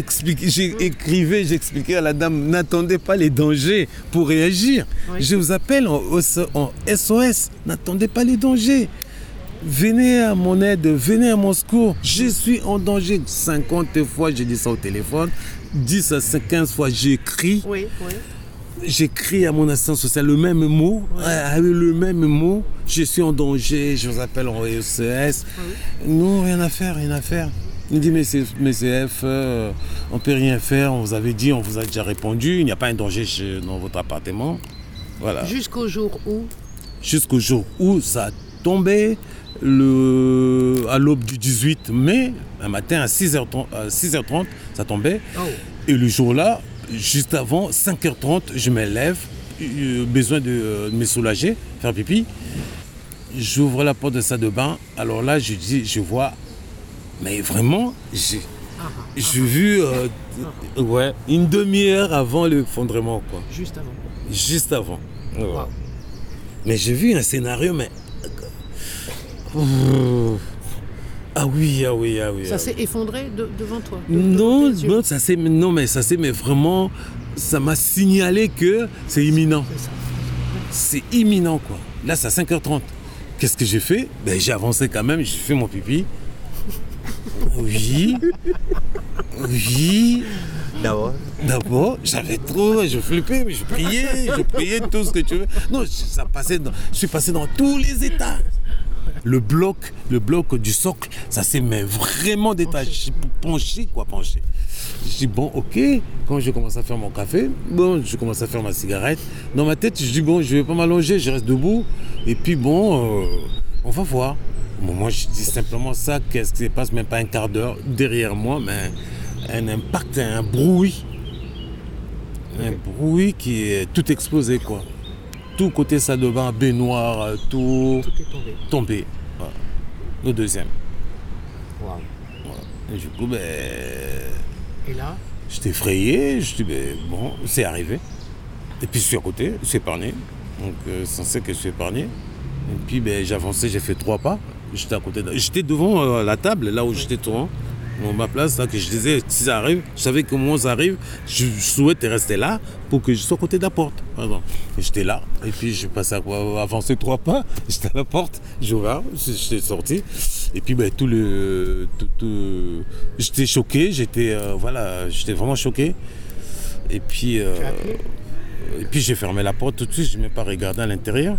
écrivé, j'ai expliqué à la dame, n'attendez pas les dangers pour réagir. Oui. Je vous appelle en SOS, n'attendez pas les dangers. Venez à mon aide, venez à mon secours. Je suis en danger. 50 fois, j'ai dit ça au téléphone. 10 à 15 fois, j'écris. Oui, oui. J'écris à mon assistant social le même mot, euh, le même mot. Je suis en danger, je vous appelle en SES. Non, rien à faire, rien à faire. Il dit, mais c'est mais F, euh, on peut rien faire, on vous avait dit, on vous a déjà répondu, il n'y a pas un danger chez- dans votre appartement. Voilà. Jusqu'au jour où? Jusqu'au jour où ça a tombé, le, à l'aube du 18 mai, un matin à 6h30, à 6h30 ça tombait. Oh. Et le jour-là, juste avant, 5h30, je me lève, euh, besoin de euh, me soulager, faire pipi. J'ouvre la porte de salle de bain. Alors là, je dis, je vois, mais vraiment, j'ai j'ai vu euh, ouais, une demi-heure avant l'effondrement, quoi. Juste avant. Juste avant. Ouais. Wow. Mais j'ai vu un scénario, mais. Ah oui, ah oui, ah oui. Ça ah s'est effondré de- devant toi de- non, ça c'est non, mais ça c'est mais vraiment, ça m'a signalé que c'est imminent. C'est ça. C'est imminent quoi. Là, c'est à 5h30. Qu'est-ce que j'ai fait? Ben j'ai avancé quand même, j'ai fait mon pipi. Oui. Oui. D'abord. D'abord, j'avais trop, je flippais, mais je priais, je priais tout ce que tu veux. Non, ça passait dans- je suis passé dans tous les états. Le bloc, le bloc du socle, ça s'est mais vraiment détaché, penché quoi, penché. Je dis bon, ok. Quand je commence à faire mon café, bon, je commence à faire ma cigarette. Dans ma tête, je dis bon, je vais pas m'allonger, je reste debout. Et puis bon, euh, on va voir. Bon, moi, je dis simplement ça. Qu'est-ce qui se passe? Même pas un quart d'heure derrière moi, mais un impact, un bruit un bruit qui est tout explosé quoi. Tout côté salle de bain, baignoire, euh, tout Tout est tombé. tombé. Voilà. Le deuxième. Waouh. Et du coup, ben, Et là, j'étais effrayé. Je dis, ben, bon, c'est arrivé. Et puis je suis à côté, je suis épargné. Donc, euh, censé que je suis épargné. Et puis, ben, j'ai avancé, j'ai fait trois pas. J'étais à côté de... J'étais devant euh, la table, là où j'étais devant. Ma place, là, que je disais, si ça arrive, je savais que comment ça arrive, je souhaite rester là pour que je sois à côté de la porte. Et J'étais là, et puis je passais à quoi, avancer trois pas, j'étais à la porte, j'ai ouvert, j'étais sorti, et puis ben, tout le. tout- tout- j'étais choqué, j'étais euh, voilà, j'étais vraiment choqué. Et puis, euh, et puis j'ai fermé la porte tout de suite, je n'ai même pas regardé à l'intérieur.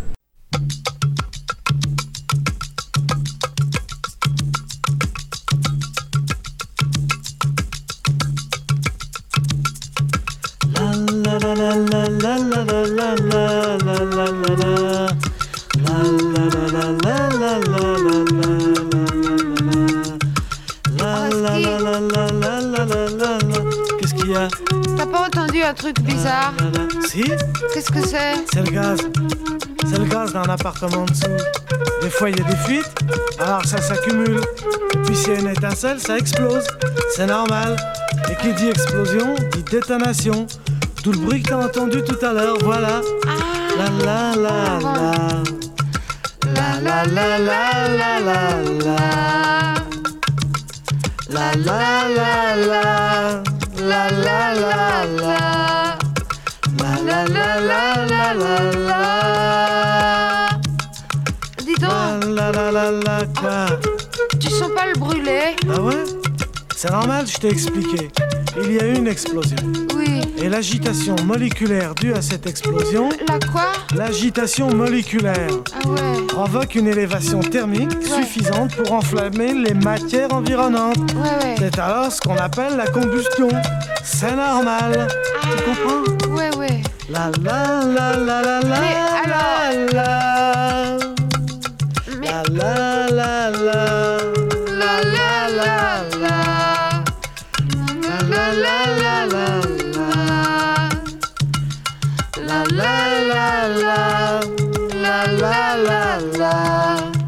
Qu'est-ce qu'il y a T'as pas entendu un truc bizarre Si, Qu'est-ce que c'est c'est le gaz. C'est le gaz d'un appartement en dessous. Des fois, il y a des fuites, alors ça s'accumule. Puis, s'il y a une étincelle, ça explose. C'est normal. Et qui dit explosion, dit détonation. Tout le bruit que t'as entendu tout à l'heure, voilà. La la la la. La la la la la la la. La la la la. La la la la. La la la la la la la. Dis donc, La la la la quoi tu sens pas le brûler Ah ouais C'est normal, je t'ai expliqué. Il y a eu une explosion. Oui. Et l'agitation moléculaire due à cette explosion, La quoi? l'agitation moléculaire, Ah ouais. provoque une élévation thermique suffisante pour enflammer les matières environnantes. Ouais, ouais. C'est alors ce qu'on appelle la combustion. C'est normal. Tu comprends? Ouais, ouais. La la la la la la Mais alors- la la Mais la la la la la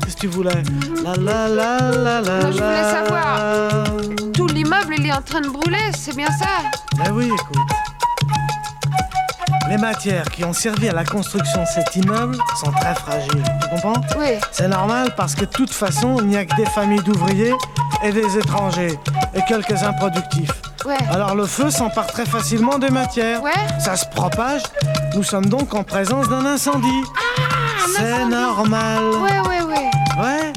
Qu'est-ce que tu voulais? La la la la la Moi, je voulais la. savoir. Tout l'immeuble, il est en train de brûler, c'est bien ça? Ben oui, écoute. Les matières qui ont servi à la construction de cet immeuble sont très fragiles. Tu comprends Oui. C'est normal parce que de toute façon, il n'y a que des familles d'ouvriers et des étrangers et quelques improductifs. Ouais. Alors le feu s'empare très facilement des matières. Ouais. Ça se propage. Nous sommes donc en présence d'un incendie. C'est normal. Ouais, ouais, ouais. Ouais.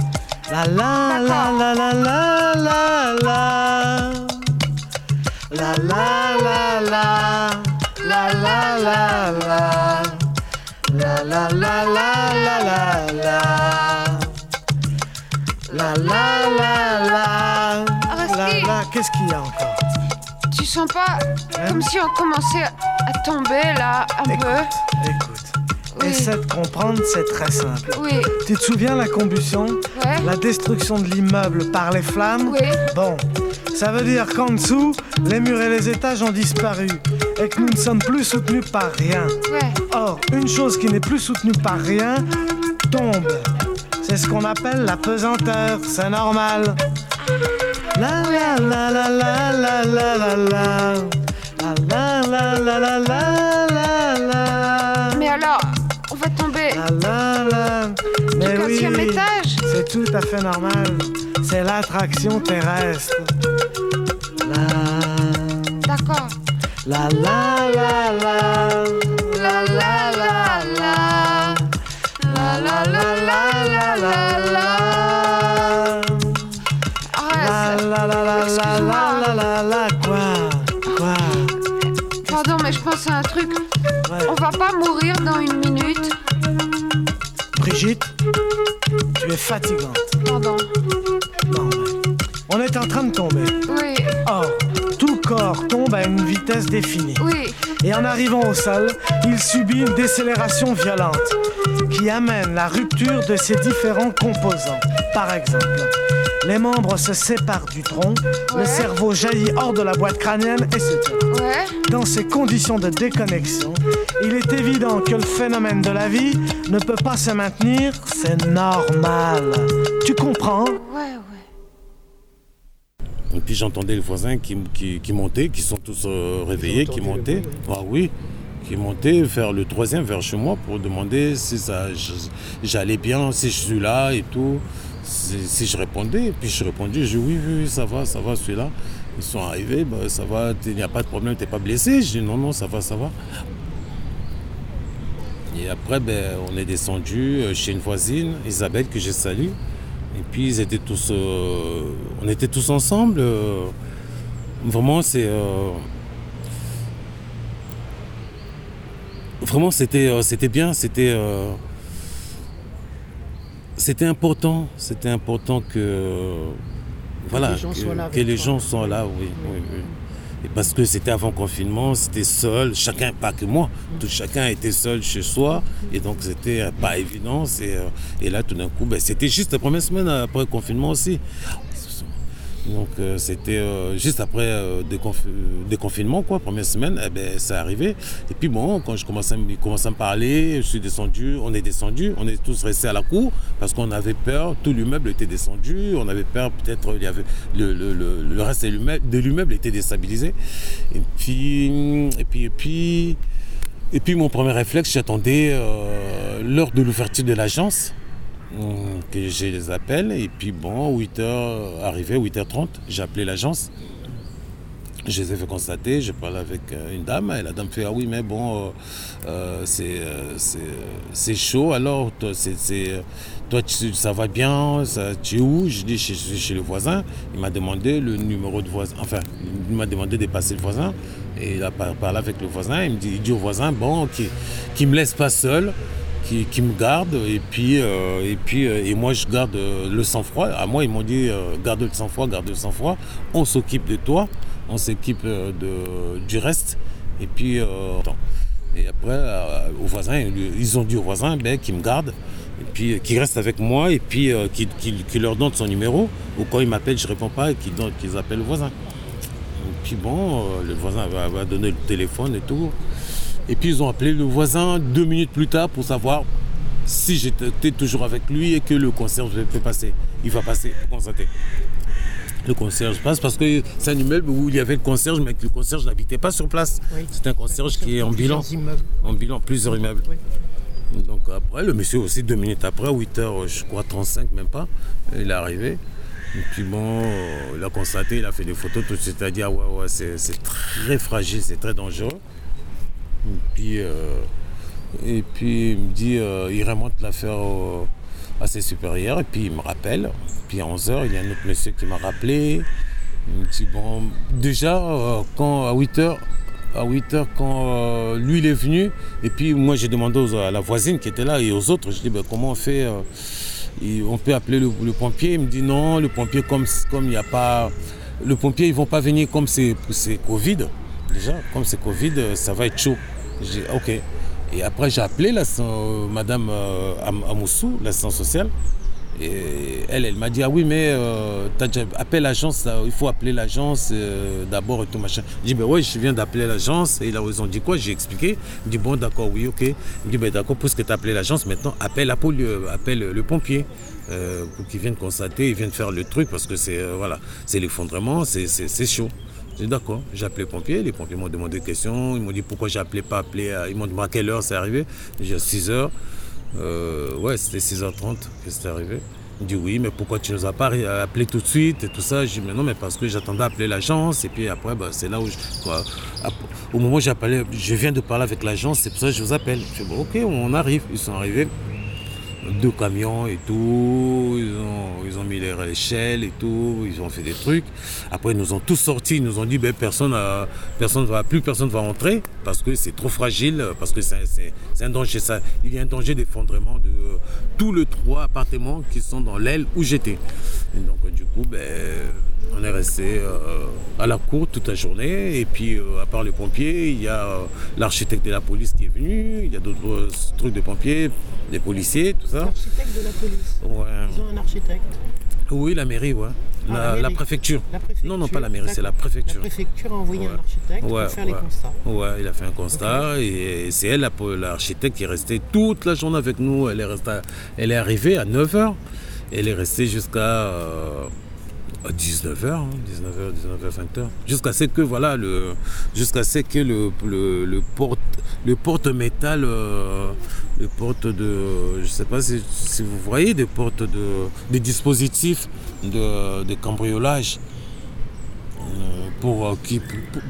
La la la la la la la la. La la la la. La la la la. La la la la la la la. La la la la. Arrête. La la. Qu'est-ce qu'il y a encore? Tu sens pas Hein? comme si on commençait à tomber là, un Écoute, peu? écoute. Oui. Essaie de comprendre, c'est très simple. Oui. Tu te souviens la combustion? Ouais. La destruction de l'immeuble par les flammes? Oui. Bon, ça veut dire qu'en dessous, les murs et les étages ont disparu et que nous ne sommes plus soutenus par rien. Ouais. Or, une chose qui n'est plus soutenue par rien tombe. C'est ce qu'on appelle la pesanteur, c'est normal. La la la la la la la la la. La la la la la la la la. Mais alors, on va tomber La la la. Oui, étage c'est tout à fait normal. C'est l'attraction terrestre. La D'accord. la la la la. La la la la. La la la la la la la. Ah, La la la la la Excuse-moi. la la la la quoi quoi Pardon, mais je pense à un truc. Ouais. On va pas mourir dans une minute. Brigitte, fatigante. Pardon. Non, ouais. On est en train de tomber. Oui, Or, tout corps tombe à une vitesse définie. oui. Et en arrivant au sol, il subit une décélération violente qui amène la rupture de ses différents composants. Par exemple, les membres se séparent du tronc, le cerveau jaillit hors de la boîte crânienne, etc. Ouais. Dans ces conditions de déconnexion, il est évident que le phénomène de la vie ne peut pas se maintenir, c'est normal. Tu comprends? Ouais, ouais. Et puis j'entendais les voisins qui, qui, qui montaient, qui sont tous euh, réveillés, qui montaient. Ah oui, qui montaient vers le troisième vers chez moi pour demander si ça, j'allais bien, si je suis là et tout. Si, je répondais, puis je répondais, je dis oui, oui, ça va, ça va, je suis là. Ils sont arrivés, bah, ça va, il n'y a pas de problème, t'es pas blessé. Je dis non, non, ça va, ça va. Et après, ben, on est descendu euh, chez une voisine, Isabelle, que j'ai salue. Et puis ils étaient tous, euh, on était tous ensemble. euh, vraiment, c'est, vraiment, c'était, c'était bien, c'était, c'était important, c'était important que, voilà, les gens que, soient là que avec les toi. gens soient là, oui, oui, oui. Et parce que c'était avant confinement, c'était seul, chacun, pas que moi, tout chacun était seul chez soi, et donc c'était pas évident. c'est, euh, et là, tout d'un coup, ben, c'était juste la première semaine après le confinement aussi. Donc euh, c'était euh, juste après euh, déconf- euh, déconfinement, quoi, première semaine, eh ben, c'est arrivé. Et puis bon, quand je commençais commençait à me parler, je suis descendu, on est descendu, on est tous restés à la cour parce qu'on avait peur, tout l'immeuble était descendu, on avait peur peut-être il y avait le, le- le- le reste de l'immeuble- était déstabilisé. Et puis, et puis, et puis, mon premier réflexe, j'attendais l'heure de l'ouverture de l'agence que j'ai les appels et puis bon 8h arrivé 8h30 j'ai appelé l'agence Je les ai fait constater, je parle avec euh, une dame, et la dame fait Ah oui, mais bon, euh, euh, c'est, euh, c'est, euh, chaud, alors toi, c'est, euh, toi ça va bien, tu es où? Je dis Je suis chez le voisin. Il m'a demandé le numéro de voisin, enfin, il m'a demandé de passer le voisin, et il a par- parlé avec le voisin. Il me dit, il dit au voisin Bon, qui qui me laisse pas seul. Qui, qui me garde et puis euh, et puis euh, et moi je garde euh, le sang-froid à moi ils m'ont dit garde le sang-froid garde le sang-froid on s'occupe de toi on euh, de, du reste. Et puis, et après, aux voisins, ils ont dit aux voisins ben, qu'ils me gardent, et puis qu'ils restent avec moi, et puis qu'ils- qu'ils leur donnent son numéro, ou quand ils m'appellent, je réponds pas, et qu'ils appellent le voisin. Et puis bon, le voisin va, va donner le téléphone et tout. Et puis ils ont appelé le voisin deux minutes plus tard pour savoir si j'étais toujours avec lui et que le concierge peut passer. Il va passer, pour constater. Le concierge passe parce que c'est un immeuble où il y avait le concierge, mais que le concierge n'habitait pas sur place. Oui. C'est un concierge qui est en bilan. Plusieurs immeubles. En bilan, plusieurs immeubles. Oui. Donc après, le monsieur aussi, deux minutes après, 8h, je crois 35 même pas, il est arrivé. Et puis bon, il a constaté, il a fait des photos, tout de suite, il a dit, ah ouais, ouais, c'est c'est très fragile, c'est très dangereux. Puis, euh, et puis il me dit, euh, il remonte l'affaire à ses supérieurs, et puis il me rappelle. Puis à 11h, il y a un autre monsieur qui m'a rappelé. Il me dit, bon, déjà, euh, quand à 8h, à 8 heures quand lui il est venu et puis moi j'ai demandé à la voisine qui était là et aux autres je dis ben, comment on fait on peut appeler le, pompier? Il me dit non le pompier comme il n'y a pas le pompier ils vont pas venir comme c'est Covid déjà comme c'est Covid euh, ça va être chaud j'ai ok et après j'ai appelé la euh, madame euh, Am- Amoussou l'assistante sociale et elle, elle m'a dit, ah oui, mais euh, appelé l'agence, il faut appeler l'agence d'abord et tout machin. J'ai dit, ben ouais, je viens d'appeler l'agence. Et là, ils ont dit quoi? J'ai expliqué. Il dit, bon, d'accord, oui, ok. Il dit, ben d'accord, puisque tu as appelé l'agence, maintenant, appelle, la poli- appelle le pompier. pour qu'il vienne constater, il vienne faire le truc, parce que c'est voilà, c'est l'effondrement, c'est chaud. Dit, d'accord, j'ai appelé les pompiers, les pompiers m'ont demandé des questions, ils m'ont dit pourquoi j'ai appelé, pas appelé, à- ils m'ont demandé à quelle heure c'est arrivé. J'ai dit à 6 heures. Euh, ouais, c'était 6h30 que c'était arrivé. Il dit oui, mais pourquoi tu nous as pas appelé tout de suite et tout ça? Je dis mais non, mais parce que j'attendais à appeler l'agence et puis après, bah, c'est là où je, quoi, au moment où j'ai appelé, je viens de parler avec l'agence, c'est pour ça que je vous appelle. Je dis bon, ok, on arrive. Ils sont arrivés, deux camions et tout, ils ont, ils ont mis les échelles et tout, ils ont fait des trucs. Après, ils nous ont tous sortis, ils nous ont dit ben, personne, a- personne va, plus personne va entrer parce que c'est trop fragile, parce que c'est un danger. Ça, il y a un danger d'effondrement de euh, tous les trois appartements qui sont dans l'aile où j'étais. Donc, euh, du coup, ben, on est resté euh, à la cour toute la journée. Et puis, euh, à part les pompiers, il y a euh, l'architecte de la police qui est venu, il y a d'autres euh, trucs de pompiers, des policiers, tout ça. L'architecte de la police. Ouais. Ils ont un architecte. Oui, la mairie, ouais. Ah, la, la mairie. la préfecture. La préfecture. Non, non, pas la mairie, c'est la d'accord. préfecture. La préfecture a envoyé Ouais. un architecte Ouais, pour faire les constats. Ouais, il a fait un constat et c'est elle, la- l'architecte, qui est restée toute la journée avec nous. Elle est, restée, elle est arrivée à 9h. Elle est restée jusqu'à euh, 19h, 19h, 19h, 20h. Jusqu'à ce que, voilà, le, jusqu'à ce que le, le, le porte, le porte-métal, euh, le porte de, je sais pas si, si vous voyez, des portes de, des dispositifs de, de cambriolage euh, pour, euh, qui, pour- pour-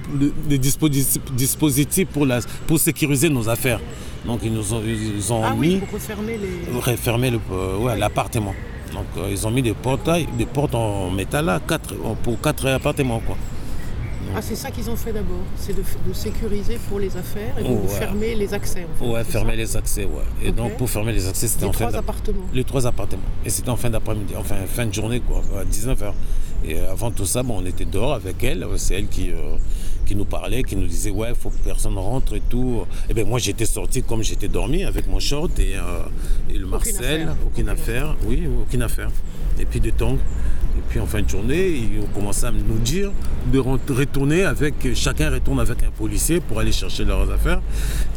des dispositifs, dispositifs pour, la, pour sécuriser nos affaires. Donc ils nous ont, ils ont Ah mis, oui, pour refermer les. refermer le, euh, ouais, l'appartement. Donc euh, ils ont mis des portails, des portes en métal là, quatre, pour quatre appartements quoi. Ah, c'est ça qu'ils ont fait d'abord. C'est de, de sécuriser pour les affaires et de Ouais. fermer les accès. En fait, Ouais, fermer ça les accès, ouais. Et donc pour fermer les accès, c'était Les en fin trois appartements. Les trois appartements. Et c'était en fin d'après-midi, enfin fin de journée, quoi, à 19h. Et avant tout ça, bon, on était dehors avec elle. C'est elle qui, euh, qui nous parlait, qui nous disait, ouais, il faut que personne rentre et tout. Et bien moi, j'étais sorti comme j'étais dormi avec mon short et, euh, et le Marcel. affaire. Aucune, affaire. Oui, aucune affaire. Et puis des tongs. Et puis en fin de journée, ils ont commencé à nous dire de retourner avec, chacun retourne avec un policier pour aller chercher leurs affaires.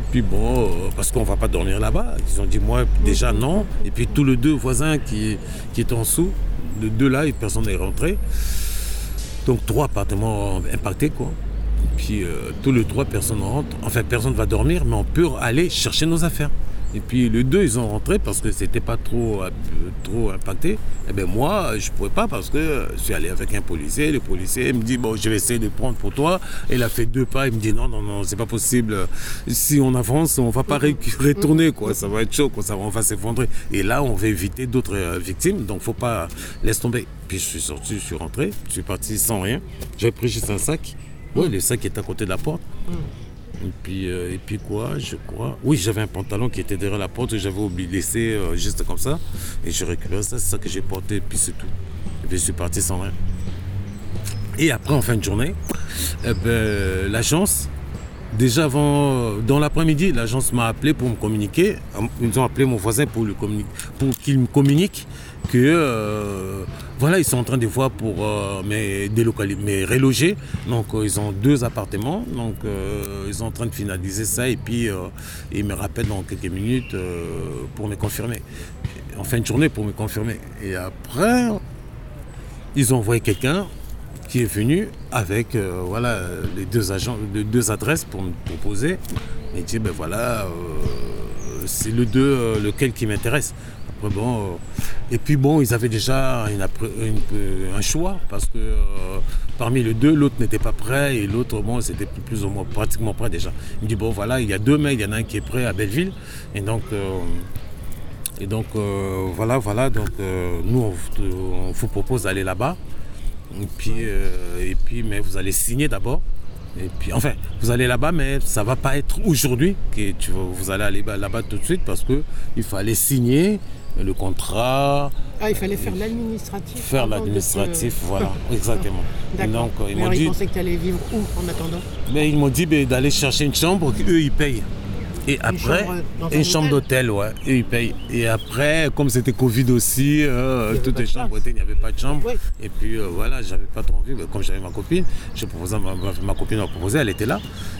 Et puis bon, euh, parce qu'on va pas dormir là-bas. Ils ont dit moi déjà non. Et puis tous les deux voisins qui, qui étaient en dessous, de deux là, personne n'est rentré. Donc trois appartements impactés quoi. Puis euh, tous les trois personnes rentrent. Enfin personne va dormir, mais on peut aller chercher nos affaires. Et puis les deux, ils ont rentré parce que c'était pas trop, euh, trop impacté. Et bien moi, je pouvais pas parce que je suis allé avec un policier. Le policier me dit, bon, je vais essayer de prendre pour toi. Et il a fait deux pas. Il me dit, non, non, non, c'est pas possible. Si on avance, on va pas retourner, quoi. Ça va être chaud, quoi. Ça va, on va s'effondrer. Et là, on va éviter d'autres euh, victimes. Donc, faut pas, laisse tomber. Puis je suis sorti, je suis rentré. Je suis parti sans rien. J'avais pris juste un sac. Oui, le sac est à côté de la porte. Et puis, euh, et puis quoi, je crois. Oui, j'avais un pantalon qui était derrière la porte que j'avais oublié de laisser euh, juste comme ça. Et j'ai récupéré ça, c'est ça que j'ai porté, et puis c'est tout. Et puis je suis parti sans rien. Et après, en fin de journée, eh ben, l'agence, déjà avant, dans l'après-midi, l'agence m'a appelé pour me communiquer. Ils ont appelé mon voisin pour, lui communiquer, pour qu'il me communique que euh, voilà, ils sont en train de voir pour euh, me reloger. Donc euh, ils ont deux appartements, donc ils sont en train de finaliser ça et puis ils me rappellent dans quelques minutes pour me confirmer. En fin de journée pour me confirmer. Et après, ils ont envoyé quelqu'un qui est venu avec voilà, les deux agents, deux adresses pour me proposer. Et dit ben voilà, c'est le deux, lequel qui m'intéresse. Après bon, et puis bon, ils avaient déjà un choix parce que euh, parmi les deux, l'autre n'était pas prêt et l'autre bon, c'était plus, ou moins pratiquement prêt déjà. Il me dit bon voilà, il y a deux mecs, il y en a un qui est prêt à Belleville et donc. euh, et donc euh, voilà, voilà, donc nous on, vous- propose d'aller là-bas. Et puis, et puis, mais vous allez signer d'abord. Et puis, enfin, vous allez là-bas, mais ça va pas être aujourd'hui que vous allez aller ba- là-bas tout de suite parce que il fallait signer le contrat, Ah, il fallait faire l'administratif. faire l'administratif, voilà, exactement. Et D'accord. donc, euh, ils Mais m'ont alors, dit, ils pensaient que tu allais vivre où en attendant mais ils m'ont dit ben, d'aller chercher une chambre qu'eux ils payent. Et après, un une chambre hôtel d'hôtel, ouais, eux ils payent. Et après, comme c'était Covid aussi, euh, toutes les chambres étaient, il n'y avait pas de chambre. Oui. Et puis euh, voilà, j'avais pas trop envie, comme j'avais ma copine, j'ai proposé, ma, ma- ma copine m'a proposé, elle était là.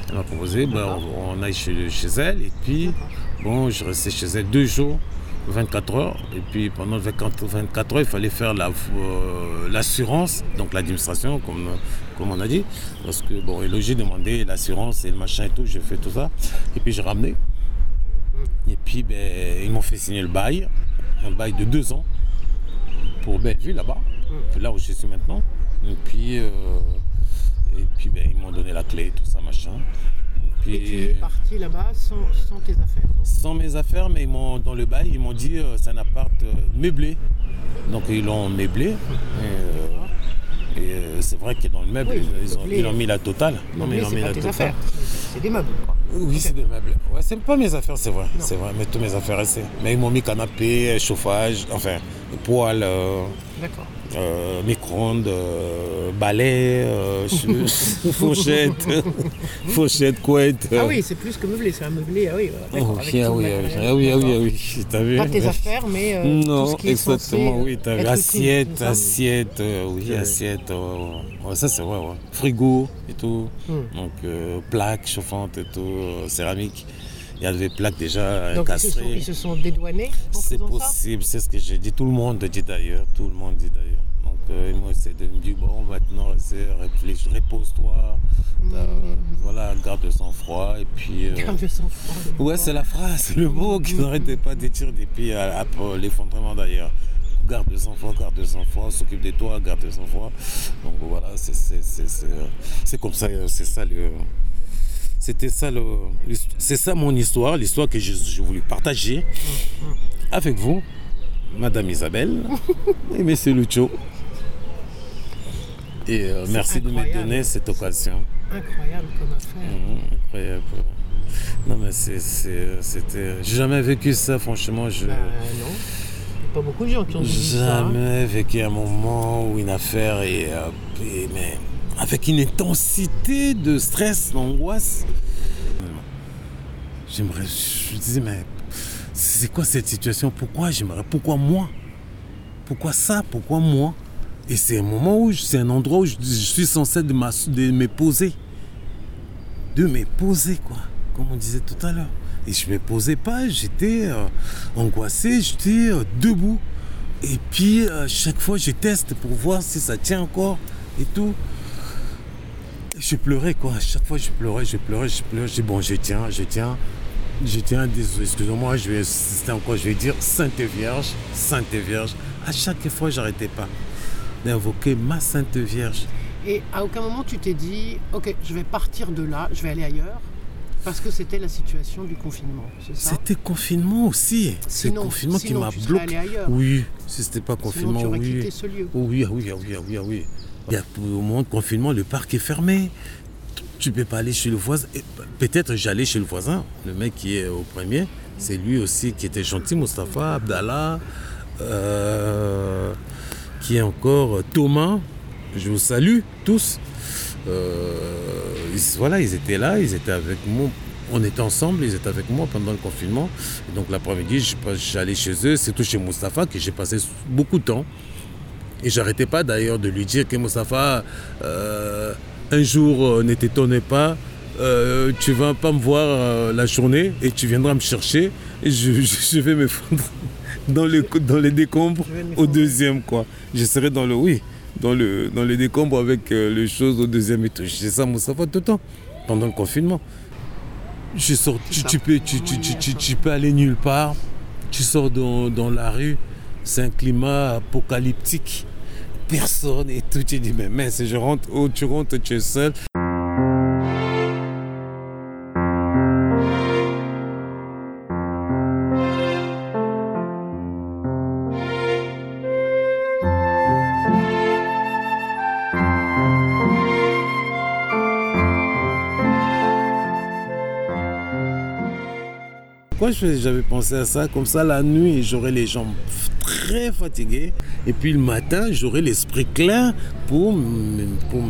Elle m'a proposé, ben, on, on aille chez, chez elle. Et puis, bon, je restais chez elle deux jours. 24 heures. Et puis pendant 24, 24 heures il fallait faire la, euh, l'assurance donc l'administration comme, comme on a dit. Parce que bon et logis demandé l'assurance et le machin et tout j'ai fait tout ça. Et puis j'ai ramené. Et puis ben, ils m'ont fait signer le bail. Un bail de deux ans pour Belleville là-bas là où je suis maintenant. Et puis euh, et puis ben, ils m'ont donné la clé tout ça machin puis Et tu es parti là-bas sans, sans tes affaires. sans mes affaires, mais ils m'ont, dans le bail, ils m'ont dit euh, c'est un appart euh, meublé. Donc ils l'ont meublé. Et, euh, et, c'est vrai que dans le meuble, Oui, ils, ont, ils ont mis la totale. Non, mais ils ont c'est mis pas la tes totale. affaires. C'est c'est des meubles. quoi. Oui, c'est des meubles. Ouais, c'est pas mes affaires, c'est vrai. C'est vrai, mais tous mes affaires restaient. Mais ils m'ont mis canapé, chauffage, enfin, poêle, euh, D'accord. Euh, micro-ondes, euh, balai, euh, fourchette, fourchette, couette. Ah oui, c'est plus que meublé, c'est un meublé. Ah oui, Oh, d'accord, oui, avec ah oui, ah oui, ah oui, ah oui, oui, t'as vu Pas tes affaires, mais euh, tout Non, ce qui est exactement, oui, t'as vu. Assiette, assiette, oui, assiette. ouais, ça, c'est vrai, ouais. Frigo et tout. Hmm. Donc, plaques chauffantes et tout, céramique. Il y avait des plaques déjà Donc ils se, sont, cassées. ils se sont dédouanés C'est possible, c'est ce que j'ai dit. Tout le monde dit d'ailleurs. Tout le monde dit d'ailleurs. Donc, euh, m'ont essayé de me dire bon, maintenant, réfléchis, repose-toi. t'as- Voilà, garde le sang-froid. Et puis. euh, Garde le sang-froid. le Ouais, sang. c'est la phrase, le mot qu'ils n'arrêtaient pas de dire depuis euh, après l'effondrement d'ailleurs. Garde le sang-froid, garde le sang-froid, s'occupe de toi, garde le sang-froid. Donc voilà, c'est- c'est c'est- c'est, euh, c'est comme ça, euh, c'est ça le. C'était ça le. C'est ça mon histoire, l'histoire que je, je voulais partager avec vous, Madame Isabelle et Monsieur Lucho. Et euh, merci de me donner cette occasion. Incroyable comme affaire. Mhm, incroyable. Non mais c'était. J'ai jamais vécu ça, franchement. Je Bah non. Pas beaucoup de gens qui ont vécu ça. hein. jamais vécu un moment où une affaire est, euh, est- mais avec une intensité de stress, d'angoisse. J'aimerais. Je disais mais c'est quoi cette situation? Pourquoi j'aimerais Pourquoi moi? Pourquoi ça? Pourquoi moi? Et c'est un moment où c'est un endroit où je, suis censé de, de me poser de me poser, quoi, comme on disait tout à l'heure. Et je me posais pas, j'étais euh, angoissé, j'étais euh, debout. Et puis, euh, chaque fois, je teste pour voir si ça tient encore et tout. Je pleurais, quoi. À chaque fois, je pleurais, je pleurais, je pleurais. Je dis, bon, je tiens, je tiens. je tiens, désolé, excusez-moi, je vais insister encore, je vais dire Sainte Vierge, Sainte Vierge. À chaque fois, j'arrêtais pas d'invoquer ma Sainte Vierge. Et à aucun moment tu t'es dit, ok, je vais partir de là, je vais aller ailleurs, parce que c'était la situation du confinement, c'est ça? C'était confinement aussi. C'est Sinon- confinement qui sinon, m'a bloqué. allé ailleurs. Oui, si c'était pas Sinon, confinement, tu aurais oui. quitté ce lieu. Oui, ah oui, ah oui, ah oui, ah oui. Au moment de confinement, le parc est fermé. Tu peux pas aller chez le voisin. Peut-être j'allais chez le voisin, le mec qui est au premier. C'est lui aussi qui était gentil, Mustapha, Abdallah, euh, qui est encore Thomas. Je vous salue tous. Euh, ils- voilà, ils étaient là, ils étaient avec moi. On était ensemble, ils étaient avec moi pendant le confinement. Donc l'après-midi, j'allais chez eux, surtout chez Mustapha, que j'ai passé beaucoup de temps. Et j'arrêtais pas d'ailleurs de lui dire que Mustapha, euh, un jour, euh, ne t'étonne pas, euh, tu vas pas me voir euh, la journée et tu viendras me chercher et je, je- je vais me fondre dans, le, dans les décombres au deuxième quoi. Je serai dans le oui, dans le dans les décombres avec les choses au deuxième étage. C'est ça Mustapha tout le temps pendant le confinement. Je sors, tu, tu peux, tu- tu aller nulle part. Tu sors dans, dans la rue, c'est un climat apocalyptique. Personne et tout. Tu dis, mais mince, je rentre, oh, tu rentres, tu es seul. J'avais pensé à ça Comme ça, la nuit, j'aurais les jambes très fatiguées. Et puis le matin, j'aurais l'esprit clair pour, pour,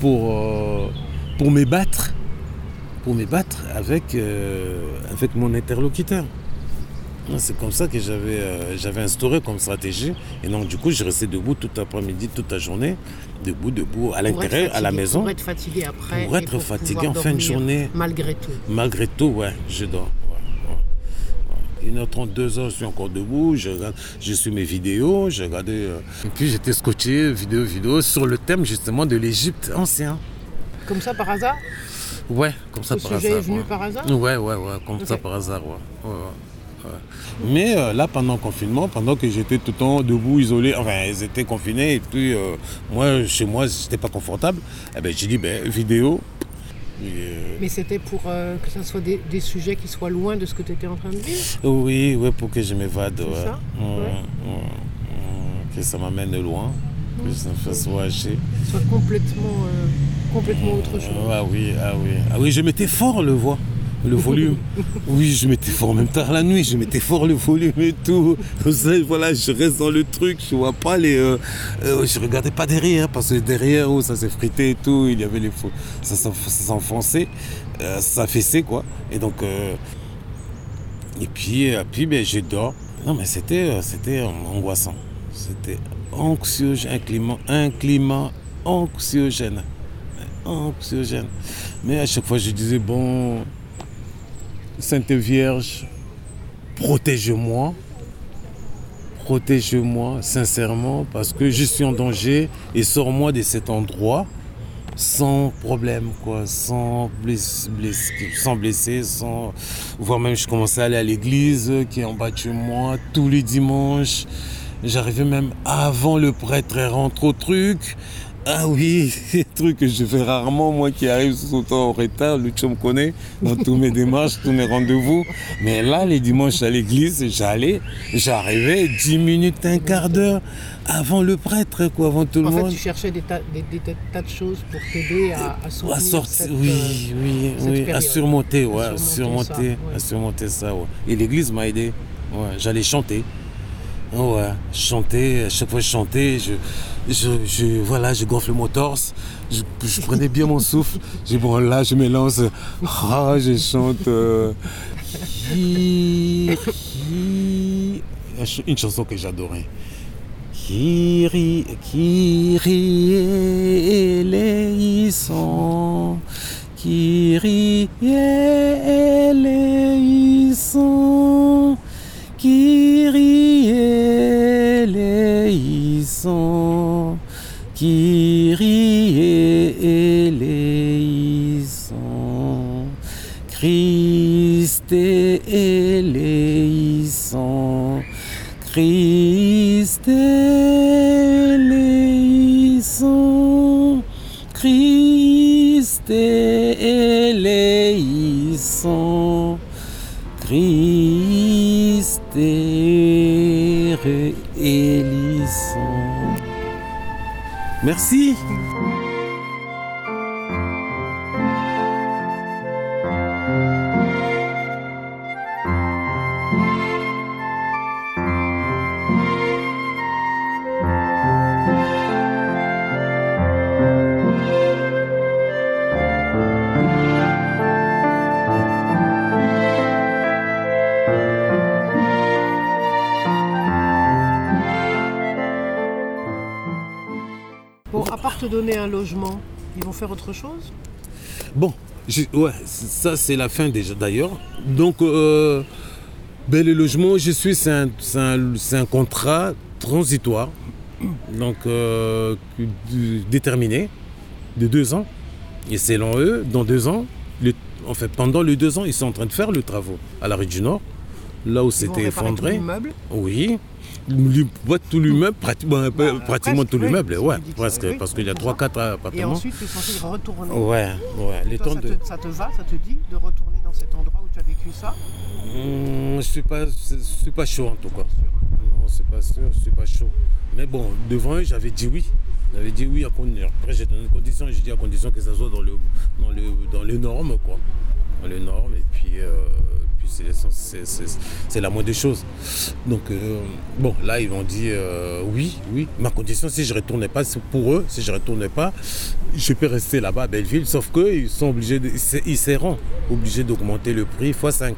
pour, euh, pour me battre. Pour me battre avec, euh, avec mon interlocuteur. C'est comme ça que j'avais euh, j'avais instauré comme stratégie. Et donc, du coup, je restais debout toute l'après-midi, toute la journée. Debout, debout, à l'intérieur, à la maison. Pour être fatigué après. Pour être fatigué en fin de journée. Malgré tout. Malgré tout, ouais, je dors. Ouais, ouais, ouais. 1h30, 2h, je suis encore debout, je, regarde, je suis mes vidéos, j'ai regardé. euh, Et puis j'étais scotché, vidéo, vidéo, sur le thème justement de l'Égypte ancien. Comme ça par hasard? Ouais, comme ça Le par sujet hasard. est venu ouais. par hasard? Ouais, ouais, ouais, comme ça par hasard, ouais. ouais, ouais, ouais. Mais euh, là, pendant le confinement, pendant que j'étais tout le temps debout, isolé, enfin, ils étaient confinés, et puis euh, moi, chez moi, j'étais pas confortable, eh ben, j'ai dit, ben, vidéo. Euh, Mais c'était pour euh, que ce soit des, des sujets qui soient loin de ce que tu étais en train de vivre Oui, oui, pour que je m'évade. Ouais. ça Ouais. Que ça m'amène loin, que ça me fasse voyager. soit complètement, euh, complètement autre chose. Ah oui, ah oui. Ah oui, je mettais fort le voix, le volume. oui, je mettais fort, même tard la nuit, je mettais fort le volume et tout. Voilà, je reste dans le truc, je vois pas les. euh, euh, je regardais pas derrière, parce que derrière, où ça s'est frité et tout, il y avait les faux. Ça, ça s'enfonçait, euh, ça fessait quoi. Et donc. euh, et puis, puis ben, je dors. Non, mais c'était, euh, c'était angoissant. C'était anxiogène, un climat, un climat anxiogène. Anxiogène. Mais à chaque fois, je disais, bon, Sainte Vierge, protège-moi. Protège-moi, sincèrement, parce que je suis en danger et sors-moi de cet endroit sans problème, quoi, sans sans blessé, sans. Voire même, je commençais à aller à l'église qui est en bas de moi tous les dimanches. J'arrivais même avant le prêtre rentre au truc. Ah oui, des trucs que je fais rarement, moi qui arrive souvent en retard, le me connaît, dans tous mes démarches, tous mes rendez-vous. Mais là, les dimanches à l'église, j'allais, j'arrivais 10 minutes, un quart d'heure avant le prêtre, quoi, avant tout le En fait, monde. tu cherchais des tas, des, des tas- tas de choses pour t'aider à, à soutenir À sortir, oui, euh, oui, oui, à surmonter, ouais, À à surmonter surmonter, ça, ouais. à surmonter ça, ouais. Et l'église m'a aidé, ouais, j'allais chanter, ouais, chanter, à chaque fois je chantais, je, je, je- voilà, je gonfle mon torse, je, je prenais bien mon souffle, je bon là, je me lance, ah, je chante, euh, une chanson que j'adorais. Kyrie, Kyrie eleison, Kyrie eleison, Kyrie eleison, Kyrie eleison, Christ éléissant. Christ Merci. Donner un logement, ils vont faire autre chose? Bon, ouais, ça c'est la fin déjà d'ailleurs. Donc, euh, ben, le logement, je suis, c'est un, un- contrat transitoire, donc euh, déterminé, de deux ans. Et selon eux, dans deux ans, le- en fait, pendant les deux ans, ils sont en train de faire le travaux à la rue du Nord, là où c'était tout effondré. l'immeuble Oui. Ouais, tout l'immeuble, pratiquement, Bah, pratiquement presque, tout l'immeuble, ouais, oui, parce qu'il y a c'est trois, ça. quatre Et appartements. ensuite, tu es censé retourner. Ouais, ouais, les Toi, temps ça, de. te, ça te va, ça te dit de retourner dans cet endroit où tu as vécu ça? Hmm, je suis pas, je suis pas chaud en tout cas. Non, c'est pas sûr, je suis pas chaud. Mais bon, devant eux, j'avais dit oui. J'avais dit oui à condition. Après, j'ai donné une condition. J'ai dit à condition que ça soit dans le, dans le, dans les normes, quoi. Dans les normes. Et puis, euh, puis c'est, la moindre des choses. Donc, euh, bon, là, ils m'ont dit euh, oui, oui. Ma condition, si je retournais pas, c'est pour eux, si je retournais pas, je peux rester là-bas à Belleville. Sauf qu'ils sont obligés, de, ils- seront obligés d'augmenter le prix x 5.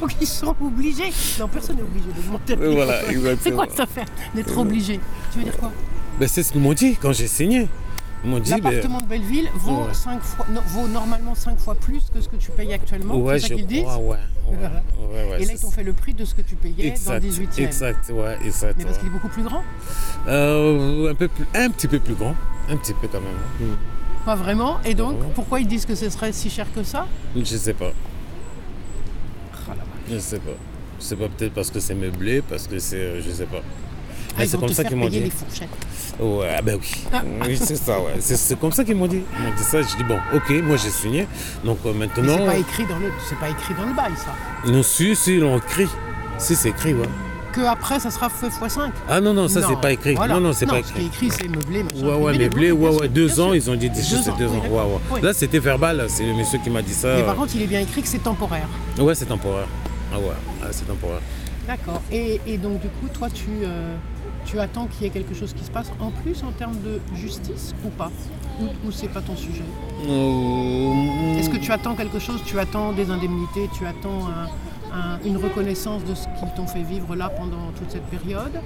Donc ils sont obligés. Non, personne n'est obligé de monter. le voilà, prix. C'est quoi cette affaire d'être obligé? Tu veux dire quoi? Ben, c'est ce qu'ils m'ont dit quand j'ai signé. L'appartement de Belleville vaut, Ouais. cinq fois, non, vaut normalement 5 fois plus que ce que tu payes actuellement. ouais, c'est ça qu'ils disent ouais. ouais, ouais, ouais, Et là, ils t'ont fait le prix de ce que tu payais exact, dans le 18e. Exact, ouais, exact. Mais parce ouais. qu'il est beaucoup plus grand Euh, un, peu plus, un petit peu plus grand. Un petit peu quand même. hein. Pas vraiment. Et donc, pourquoi ils disent que ce serait si cher que ça Je sais pas. La vache. Je sais pas. Je sais pas, peut-être parce que c'est meublé, parce que c'est. euh, Je sais pas. Ah, c'est comme te ça qu'ils m'ont dit. les fourchettes. Ouais, ah ben oui. Ah. Oui, c'est ça, ouais. C'est, c'est comme ça qu'ils m'ont dit. Ils m'ont dit ça. Je dis, bon, ok, moi j'ai signé. Donc euh, maintenant. c'est pas écrit dans le, c'est pas écrit dans le bail, ça. Non, si, si, ils l'ont écrit. Si, c'est écrit, ouais. Que après, ça sera fait x5. Ah non, non, ça c'est pas écrit. voilà. Non, non, c'est pas Ce qui est écrit. écrit, c'est meublé, machin. Ouais, ouais, mais blé, oui, bien ouais, ouais, deux bien ans, sûr. ils ont dit c'est deux ans. Ouais, ouais. Oui. Là, c'était verbal, c'est le monsieur qui m'a dit ça. Mais par contre, il est bien écrit que c'est temporaire. Ouais, c'est temporaire. Ah ouais, ah, c'est temporaire. D'accord. Et, et donc, du coup, toi, tu, euh, tu attends qu'il y ait quelque chose qui se passe en plus en termes de justice ou pas Ou, ou c'est pas ton sujet Euh, Est-ce que tu attends quelque chose Tu attends des indemnités Tu attends un- un- une reconnaissance de ce qu'ils t'ont fait vivre là pendant toute cette période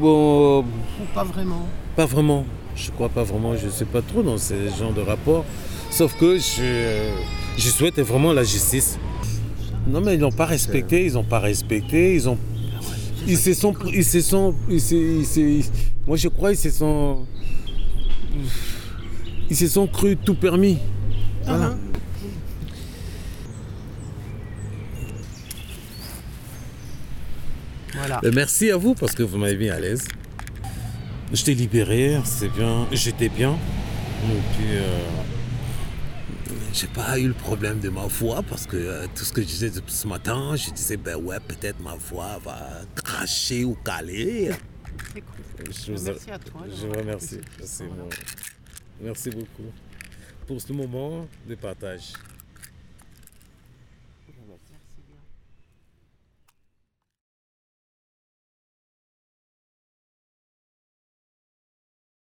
Bon, Ou pas vraiment pas vraiment. Je crois pas vraiment. Je sais pas trop dans ce genre de rapport. Sauf que je, je souhaite vraiment la justice. Non, mais ils n'ont pas respecté. Ils n'ont pas respecté. Ils ont. Ils se sont. Ils se sont. Ils se, ils se- moi, je crois ils se sont. Ils se sont cru tout permis. Voilà. Voilà. Merci à vous parce que vous m'avez mis à l'aise. Je t'ai libéré, c'est bien, j'étais bien. Et puis, euh, j'ai pas eu le problème de ma voix parce que euh, tout ce que je disais depuis ce matin, je disais, ben ouais, peut-être ma voix va cracher ou caler. C'est cool. Je vous, Merci à toi. je vous remercie. Merci. Merci beaucoup pour ce moment de partage.